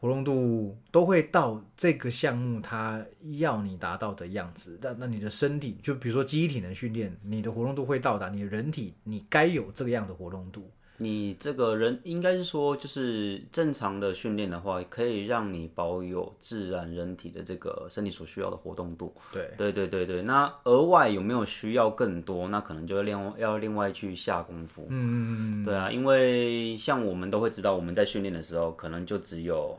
活动度都会到这个项目它要你达到的样子，那那你的身体就比如说机体能训练，你的活动度会到达你的人体你该有这个样的活动度。你这个人应该是说，就是正常的训练的话，可以让你保有自然人体的这个身体所需要的活动度。对对对对对。那额外有没有需要更多？那可能就要另要另外去下功夫。嗯嗯嗯。对啊，因为像我们都会知道，我们在训练的时候，可能就只有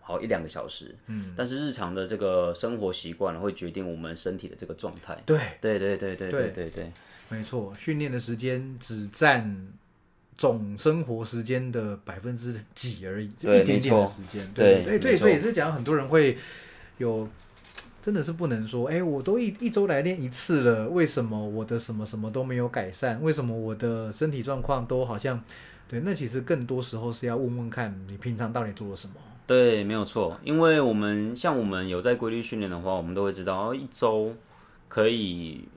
好一两个小时。嗯。但是日常的这个生活习惯会决定我们身体的这个状态。对对对对对对对对。没错，训练的时间只占。总生活时间的百分之几而已，就一点点的时间。对，对，对，所以也是讲很多人会有，真的是不能说，哎，我都一一周来练一次了，为什么我的什么什么都没有改善？为什么我的身体状况都好像？对，那其实更多时候是要问问看你平常到底做了什么。对，没有错，因为我们像我们有在规律训练的话，我们都会知道，一周可以。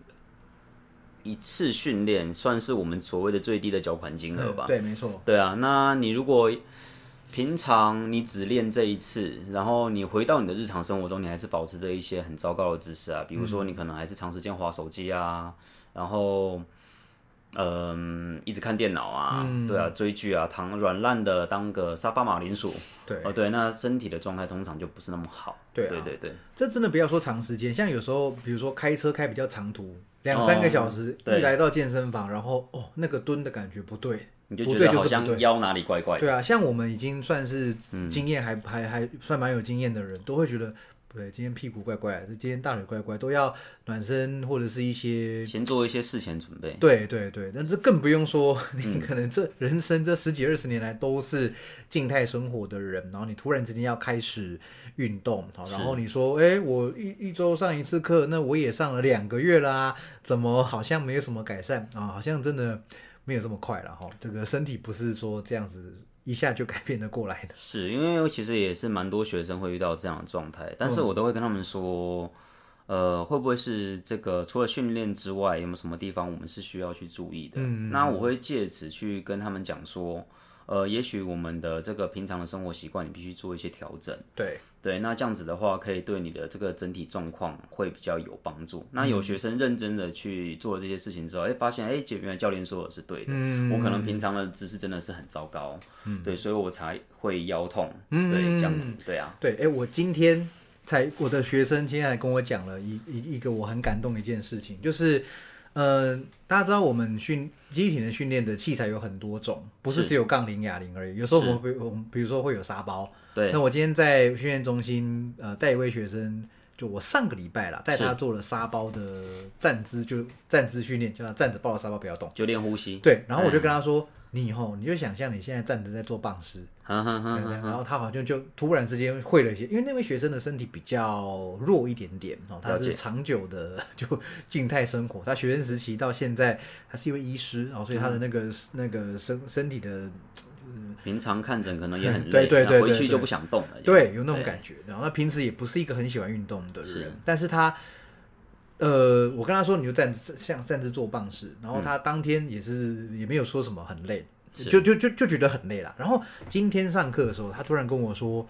一次训练算是我们所谓的最低的缴款金额吧？对，没错。对啊，那你如果平常你只练这一次，然后你回到你的日常生活中，你还是保持着一些很糟糕的姿势啊，比如说你可能还是长时间划手机啊，然后嗯一直看电脑啊，对啊，追剧啊，躺软烂的当个沙发马铃薯，对，哦对，那身体的状态通常就不是那么好。对对对对，这真的不要说长时间，像有时候比如说开车开比较长途。两三个小时，一来到健身房，然后哦，那个蹲的感觉不对，你就觉得好像腰哪里怪怪的。对啊，像我们已经算是经验还还还算蛮有经验的人，都会觉得，对，今天屁股怪怪的，今天大腿怪怪，都要暖身或者是一些先做一些事前准备。对对对，但这更不用说，*laughs* 你可能这人生这十几二十年来都是静态生活的人，然后你突然之间要开始。运动好，然后你说，哎，我一一周上一次课，那我也上了两个月啦，怎么好像没有什么改善啊？好像真的没有这么快了哈。这个身体不是说这样子一下就改变得过来的。是因为其实也是蛮多学生会遇到这样的状态，但是我都会跟他们说，呃，会不会是这个除了训练之外，有没有什么地方我们是需要去注意的？那我会借此去跟他们讲说。呃，也许我们的这个平常的生活习惯，你必须做一些调整。对对，那这样子的话，可以对你的这个整体状况会比较有帮助。那有学生认真的去做这些事情之后，哎，发现哎，原来教练说的是对的。嗯。我可能平常的姿势真的是很糟糕。嗯。对，所以我才会腰痛。嗯。对，这样子。对啊。对，哎，我今天才我的学生今天还跟我讲了一一一个我很感动的一件事情，就是。呃，大家知道我们训机体的训练的器材有很多种，不是只有杠铃、哑铃而已。有时候我们比我们比如说会有沙包。对。那我今天在训练中心呃带一位学生，就我上个礼拜啦，带他做了沙包的站姿，就站姿训练，叫他站着抱着沙包不要动，就练呼吸。对。然后我就跟他说。你以后你就想象你现在站着在做棒式，然后他好像就突然之间会了一些，因为那位学生的身体比较弱一点点哦，他是长久的就静态生活，他学生时期到现在他是一位医师哦，所以他的那个那个身身体的，平常看诊可能也很 *laughs* 累，对对回去就不想动了，对，有那种感觉。然后他平时也不是一个很喜欢运动的人，但是他。呃，我跟他说，你就站像站姿做棒式，然后他当天也是也没有说什么很累，就就就就觉得很累了。然后今天上课的时候，他突然跟我说，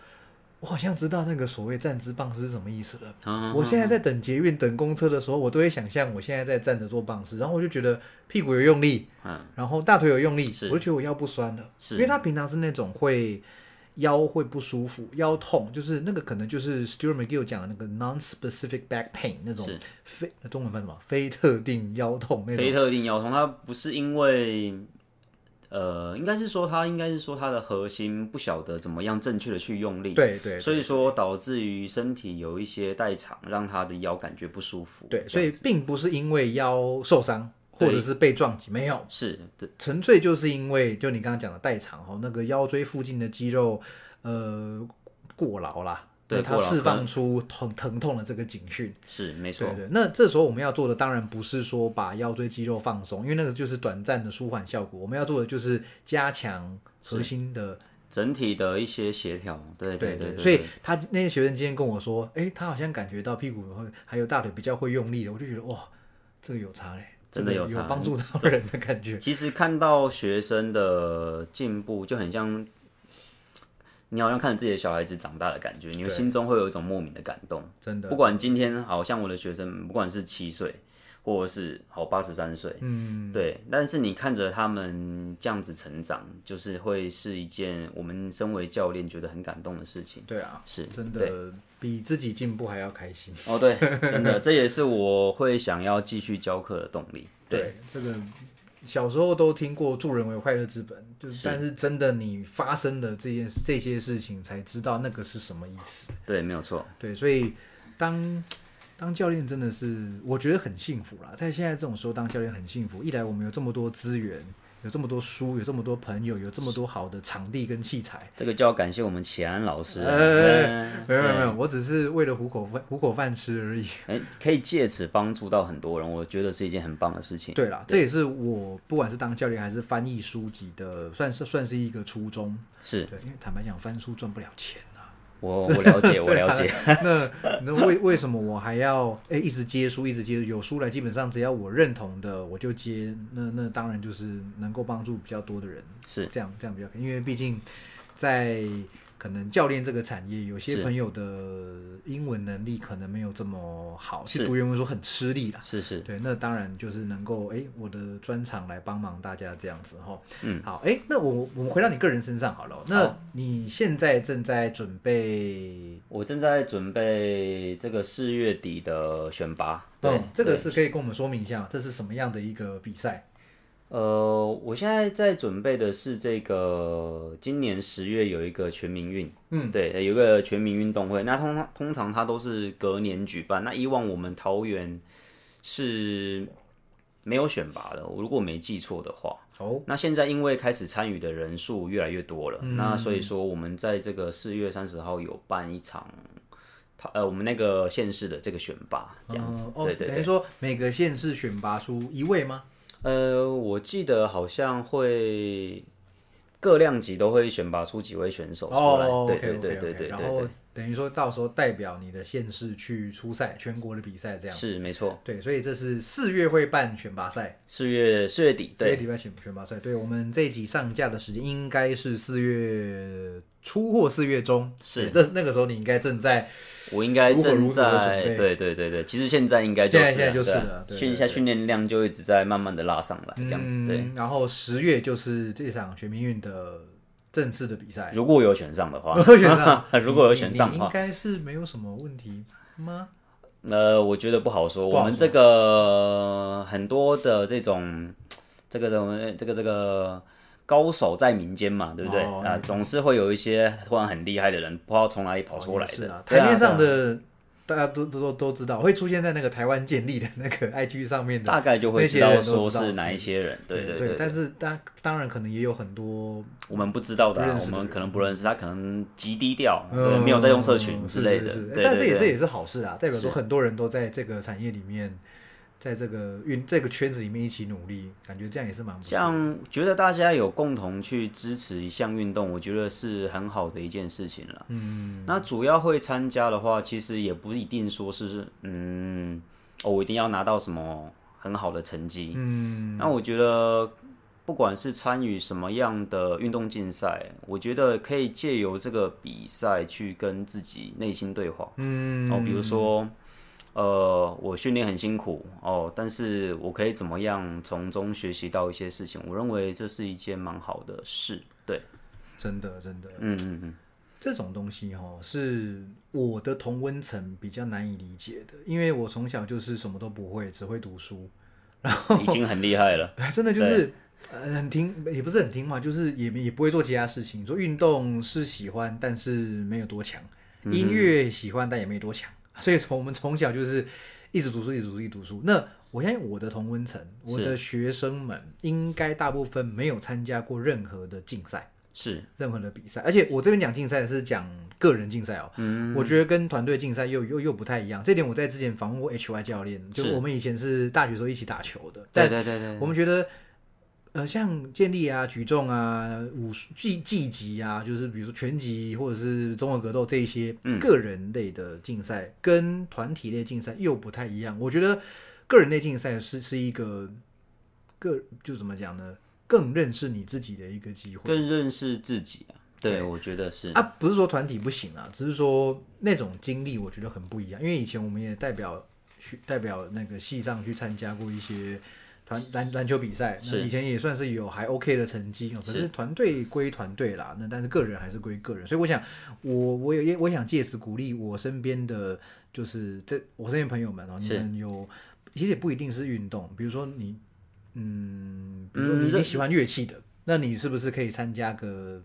我好像知道那个所谓站姿棒式是什么意思了。我现在在等捷运、等公车的时候，我都会想象我现在在站着做棒式，然后我就觉得屁股有用力，嗯，然后大腿有用力，我就觉得我腰不酸了，因为他平常是那种会。腰会不舒服，腰痛，就是那个可能就是 Stuart McGill 讲的那个 non-specific back pain 那种非中文翻什么非特定腰痛那种。非特定腰痛，它不是因为，呃，应该是说它应该是说它的核心不晓得怎么样正确的去用力，对对，所以说导致于身体有一些代偿，让他的腰感觉不舒服。对，所以并不是因为腰受伤。或者是被撞击，没有，是纯粹就是因为就你刚刚讲的代偿哈，那个腰椎附近的肌肉呃过劳啦，对它释放出疼疼痛的这个警讯，是没错。对对，那这时候我们要做的当然不是说把腰椎肌肉放松，因为那个就是短暂的舒缓效果。我们要做的就是加强核心的整体的一些协调。对对对，所以他那些学生今天跟我说，哎，他好像感觉到屁股会还有大腿比较会用力了，我就觉得哇，这个有差嘞。真的有有帮助到人的感觉。其实看到学生的进步，就很像你好像看着自己的小孩子长大的感觉，你的心中会有一种莫名的感动。真的，不管今天好像我的学生，不管是七岁。或者是好八十三岁，嗯，对，但是你看着他们这样子成长，就是会是一件我们身为教练觉得很感动的事情。对啊，是真的比自己进步还要开心。哦，对，*laughs* 真的，这也是我会想要继续教课的动力。对，这个小时候都听过“助人为快乐之本”，就是，但是真的你发生的这件这些事情，才知道那个是什么意思。对，没有错。对，所以当。当教练真的是，我觉得很幸福啦。在现在这种时候当教练很幸福。一来我们有这么多资源，有这么多书，有这么多朋友，有这么多好的场地跟器材。这个就要感谢我们启安老师。没有没有没有，我只是为了糊口饭糊口饭吃而已。哎，可以借此帮助到很多人，我觉得是一件很棒的事情。对啦，这也是我不管是当教练还是翻译书籍的，算是算是一个初衷。是对，因为坦白讲，翻书赚不了钱。我我了解，我了解。*laughs* 那那为为什么我还要哎一直接书，一直接有书来？基本上只要我认同的，我就接。那那当然就是能够帮助比较多的人，是这样这样比较。因为毕竟在。可能教练这个产业，有些朋友的英文能力可能没有这么好，去读原文书很吃力啦。是是，对，那当然就是能够哎，我的专长来帮忙大家这样子哈。嗯，好，哎，那我我们回到你个人身上好了。那你现在正在准备？我正在准备这个四月底的选拔。对，这个是可以跟我们说明一下，这是什么样的一个比赛？呃，我现在在准备的是这个，今年十月有一个全民运，嗯，对，有个全民运动会。那通常通常它都是隔年举办。那以往我们桃园是没有选拔的，我如果没记错的话。哦，那现在因为开始参与的人数越来越多了，那所以说我们在这个四月三十号有办一场，呃，我们那个县市的这个选拔这样子。对对，等于说每个县市选拔出一位吗？呃，我记得好像会各量级都会选拔出几位选手出来，对对对对对，然后等于说到时候代表你的县市去出赛全国的比赛，这样是没错。对，所以这是四月会办选拔赛，四月四月底，四月底办选选拔赛。对我们这一集上架的时间应该是四月。初或四月中是，那那个时候你应该正在，我应该正在，对对对对，其实现在应该就是现在就是了，训一下训练量就一直在慢慢的拉上来这样子，对。然后十月就是这场全民运的正式的比赛，如果有选上的话，如果选上，*laughs* 如果有选上的话，应该是没有什么问题吗？呃，我觉得不好说，我们这个很多的这种，这个什么，这个这个。高手在民间嘛，对不对啊？总是会有一些突然很厉害的人，不知道从哪里跑出来的。台面上的大家都都都知道，会出现在那个台湾建立的那个 IG 上面的，大概就会知道说是哪一些人。对对对。但是当当然可能也有很多我们不知道的，我们可能不认识他，可能极低调，没有在用社群之类的。但这也这也是好事啊，代表说很多人都在这个产业里面。在这个运这个圈子里面一起努力，感觉这样也是蛮。像觉得大家有共同去支持一项运动，我觉得是很好的一件事情了。嗯，那主要会参加的话，其实也不一定说是嗯，我一定要拿到什么很好的成绩。嗯，那我觉得不管是参与什么样的运动竞赛，我觉得可以借由这个比赛去跟自己内心对话。嗯，哦，比如说。呃，我训练很辛苦哦，但是我可以怎么样从中学习到一些事情？我认为这是一件蛮好的事，对，真的真的，嗯嗯嗯，这种东西哈是我的同温层比较难以理解的，因为我从小就是什么都不会，只会读书，然后已经很厉害了，*laughs* 真的就是呃很听，也不是很听话，就是也也不会做其他事情，做运动是喜欢，但是没有多强，音乐喜欢，但也没多强。所以从我们从小就是一直读书，一直读书，一直读书。那我相信我的同温层，我的学生们应该大部分没有参加过任何的竞赛，是任何的比赛。而且我这边讲竞赛是讲个人竞赛哦，嗯，我觉得跟团队竞赛又又又不太一样。这点我在之前访问过 HY 教练，就我们以前是大学时候一起打球的，对对对对，我们觉得。呃，像健力啊、举重啊、武术、技技级啊，就是比如说拳击或者是综合格斗这一些个人类的竞赛，跟团体类竞赛又不太一样。我觉得个人类竞赛是是一个个就怎么讲呢？更认识你自己的一个机会，更认识自己啊。对，我觉得是啊，不是说团体不行啊，只是说那种经历我觉得很不一样。因为以前我们也代表去代表那个系上去参加过一些团篮篮球比赛，那以前也算是有还 OK 的成绩哦。可是团队归团队啦，那但是个人还是归个人。所以我想，我我也我想借此鼓励我身边的就是这我身边朋友们哦，你们有其实也不一定是运动，比如说你嗯，比如说你你喜欢乐器的，那你是不是可以参加个？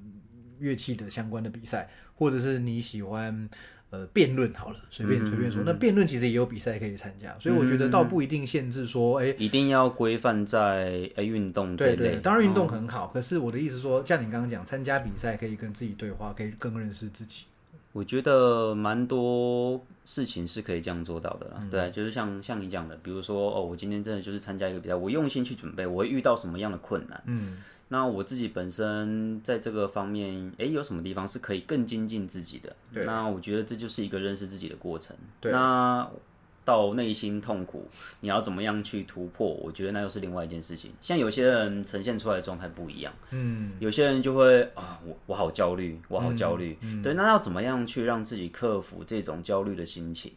乐器的相关的比赛，或者是你喜欢呃辩论好了，随便随便说。那辩论其实也有比赛可以参加，所以我觉得倒不一定限制说，哎，一定要规范在哎运动这类。当然运动很好，可是我的意思说，像你刚刚讲，参加比赛可以跟自己对话，可以更认识自己。我觉得蛮多事情是可以这样做到的啦。对，就是像像你讲的，比如说哦，我今天真的就是参加一个比赛，我用心去准备，我会遇到什么样的困难？嗯。那我自己本身在这个方面，哎，有什么地方是可以更精进自己的？对，那我觉得这就是一个认识自己的过程。对，那到内心痛苦，你要怎么样去突破？我觉得那又是另外一件事情。像有些人呈现出来的状态不一样，嗯，有些人就会啊，我我好焦虑，我好焦虑。对，那要怎么样去让自己克服这种焦虑的心情？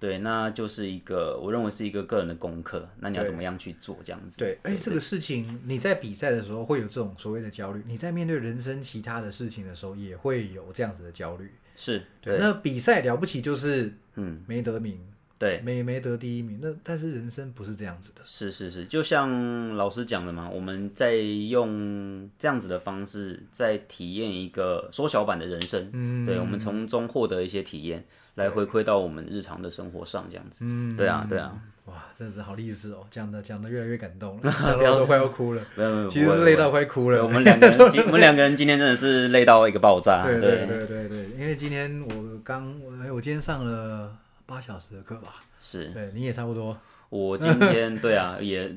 对，那就是一个我认为是一个个人的功课。那你要怎么样去做这样子？对，而且这个事情你在比赛的时候会有这种所谓的焦虑，你在面对人生其他的事情的时候也会有这样子的焦虑。是对。那比赛了不起就是嗯没得名，对，没没得第一名。那但是人生不是这样子的。是是是，就像老师讲的嘛，我们在用这样子的方式在体验一个缩小版的人生。嗯，对，我们从中获得一些体验。来回馈到我们日常的生活上，这样子。嗯，对啊，对啊。哇，真的是好励志哦，讲的讲的越来越感动了，*laughs* 都快要哭了。没有没有，其实是累到快哭了。我们两个人，*laughs* 我们两个人今天真的是累到一个爆炸。对对对对对，因为今天我刚，哎，我今天上了八小时的课吧？是。对，你也差不多。我今天对啊，也。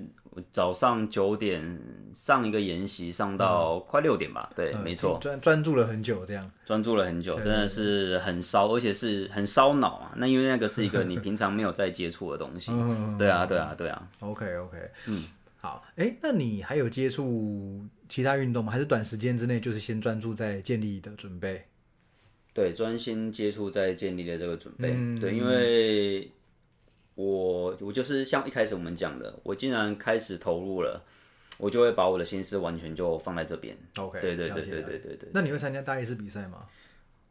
早上九点上一个研习，上到快六点吧。对，没错，专专注了很久，这样专注了很久，真的是很烧，而且是很烧脑啊。那因为那个是一个 *laughs* 你平常没有在接触的东西。对啊，对啊，对啊。OK OK，嗯，好。哎，那你还有接触其他运动吗？还是短时间之内就是先专注在建立的准备？对，专心接触在建立的这个准备。对，因为。我我就是像一开始我们讲的，我既然开始投入了，我就会把我的心思完全就放在这边。OK，对对对对对对对。那你会参加大力士比赛吗？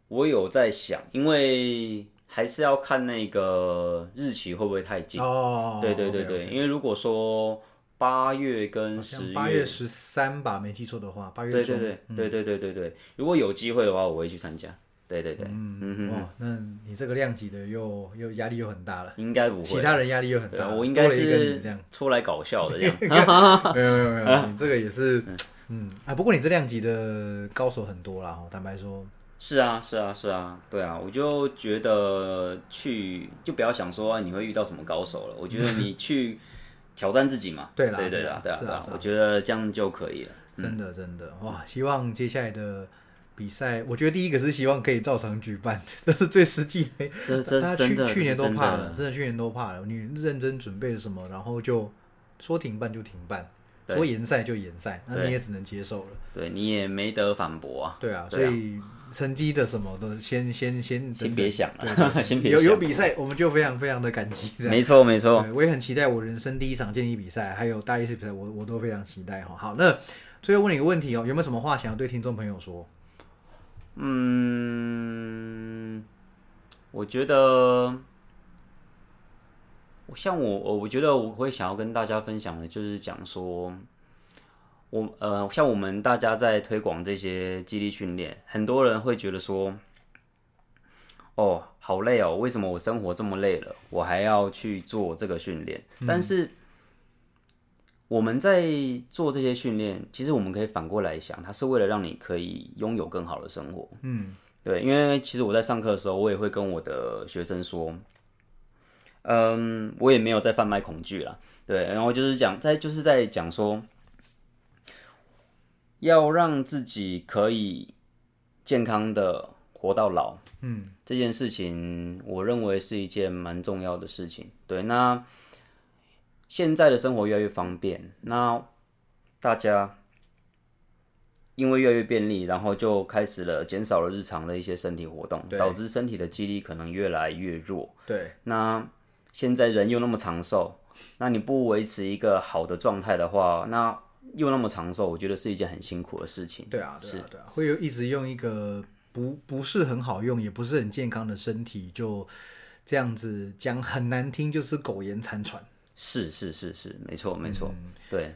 我有在想，因为还是要看那个日期会不会太近。哦，对对对对，因为如果说八月跟十月，八月十三吧，没记错的话，八月对对对对对对对对，如果有机会的话，我会去参加。对对对，嗯嗯哇，那你这个量级的又又压力又很大了，应该不会，其他人压力又很大，我应该是这样。出来搞笑的这样，*laughs* 没有没有没有，你这个也是，嗯啊，不过你这量级的高手很多啦，坦白说，是啊是啊是啊，对啊，我就觉得去就不要想说你会遇到什么高手了，我觉得你去挑战自己嘛，对啦对对啦对啊，我觉得这样就可以了，真的真的哇，希望接下来的。比赛，我觉得第一个是希望可以照常举办，*laughs* 这是最实际的。*laughs* 这这真的，去年都怕了，真的去年都怕了。你认真准备了什么，然后就说停办就停办，说延赛就延赛，那你也只能接受了。对你也没得反驳啊。对啊，所以成绩的什么都先先先先别想了，*laughs* 先别有有比赛，我们就非常非常的感激。没错没错，我也很期待我人生第一场健力比赛，还有大一次比赛，我我都非常期待哈。好，那最后问你一个问题哦，有没有什么话想要对听众朋友说？嗯，我觉得，像我，我我觉得我会想要跟大家分享的，就是讲说，我呃，像我们大家在推广这些激励训练，很多人会觉得说，哦，好累哦，为什么我生活这么累了，我还要去做这个训练？但是。我们在做这些训练，其实我们可以反过来想，它是为了让你可以拥有更好的生活。嗯，对，因为其实我在上课的时候，我也会跟我的学生说，嗯，我也没有在贩卖恐惧啦，对，然后就是讲在就是在讲说，要让自己可以健康的活到老。嗯，这件事情我认为是一件蛮重要的事情。对，那。现在的生活越来越方便，那大家因为越来越便利，然后就开始了减少了日常的一些身体活动，导致身体的肌力可能越来越弱。对，那现在人又那么长寿，那你不维持一个好的状态的话，那又那么长寿，我觉得是一件很辛苦的事情。对啊，是，对啊，会有一直用一个不不是很好用，也不是很健康的身体，就这样子讲很难听，就是苟延残喘。是是是是，没错没错，对，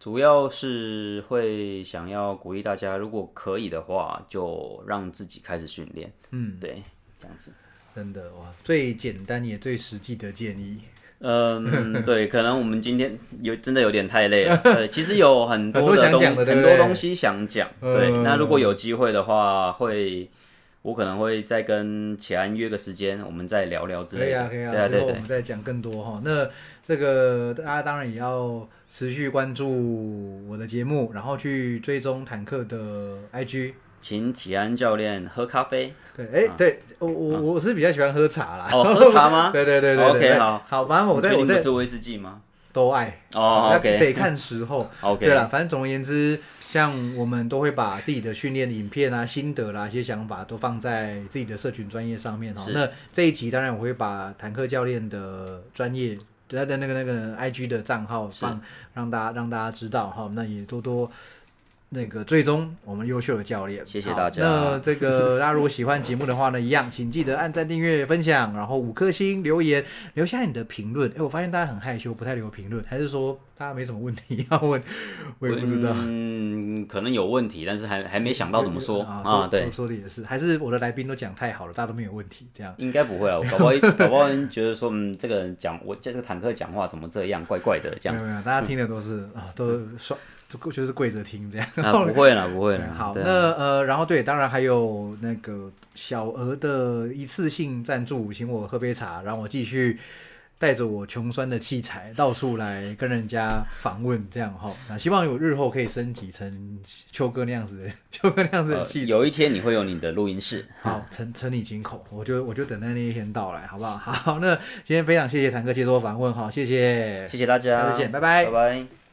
主要是会想要鼓励大家，如果可以的话，就让自己开始训练。嗯，对，这样子，真的哇，最简单也最实际的建议。嗯，对，可能我们今天有真的有点太累了。*laughs* 对，其实有很多的东很多东西想讲。对，那如果有机会的话，会我可能会再跟启安约个时间，我们再聊聊之类的。可以啊，可以啊，之后我们再讲更多哈。那这个大家当然也要持续关注我的节目，然后去追踪坦克的 IG。请体安教练喝咖啡。对，哎，对我我我是比较喜欢喝茶啦。哦，喝茶吗？对对对对。OK，好，好，反正我在我在是威士忌吗？都爱哦。OK，得看时候。*laughs* OK，对了，反正总而言之，像我们都会把自己的训练影片啊、心得啦、一些想法都放在自己的社群专业上面哈。那这一集当然我会把坦克教练的专业他的那个那个 IG 的账号放，让大家让大家知道哈。那也多多。那个最终我们优秀的教练，谢谢大家。那这个大家如果喜欢节目的话呢，一样，请记得按赞、订阅、分享，然后五颗星留言，留下你的评论。哎，我发现大家很害羞，不太留评论，还是说大家没什么问题 *laughs* 要问？我也不知道，嗯，可能有问题，但是还还没想到怎么说啊。对，说的也是，还是我的来宾都讲太好了，大家都没有问题，这样应该不会啊。搞不好 *laughs* 搞不好人觉得说，嗯，这个人讲我这个坦克讲话怎么这样，怪怪的这样。没有没有，大家听的都是啊，都爽。就就是跪着听这样，不会了，不会了。*laughs* 好，那呃，然后对，当然还有那个小额的一次性赞助，请我喝杯茶，让我继续带着我穷酸的器材到处来跟人家访问，这样哈。那希望有日后可以升级成 *laughs* 秋哥那样子的，秋哥那样子的器材。有一天你会有你的录音室，好，*laughs* 承承你金口，我就我就等待那一天到来，好不好？好，那今天非常谢谢谭哥接受访问，好，谢谢，谢谢大家，再见，拜拜，拜拜。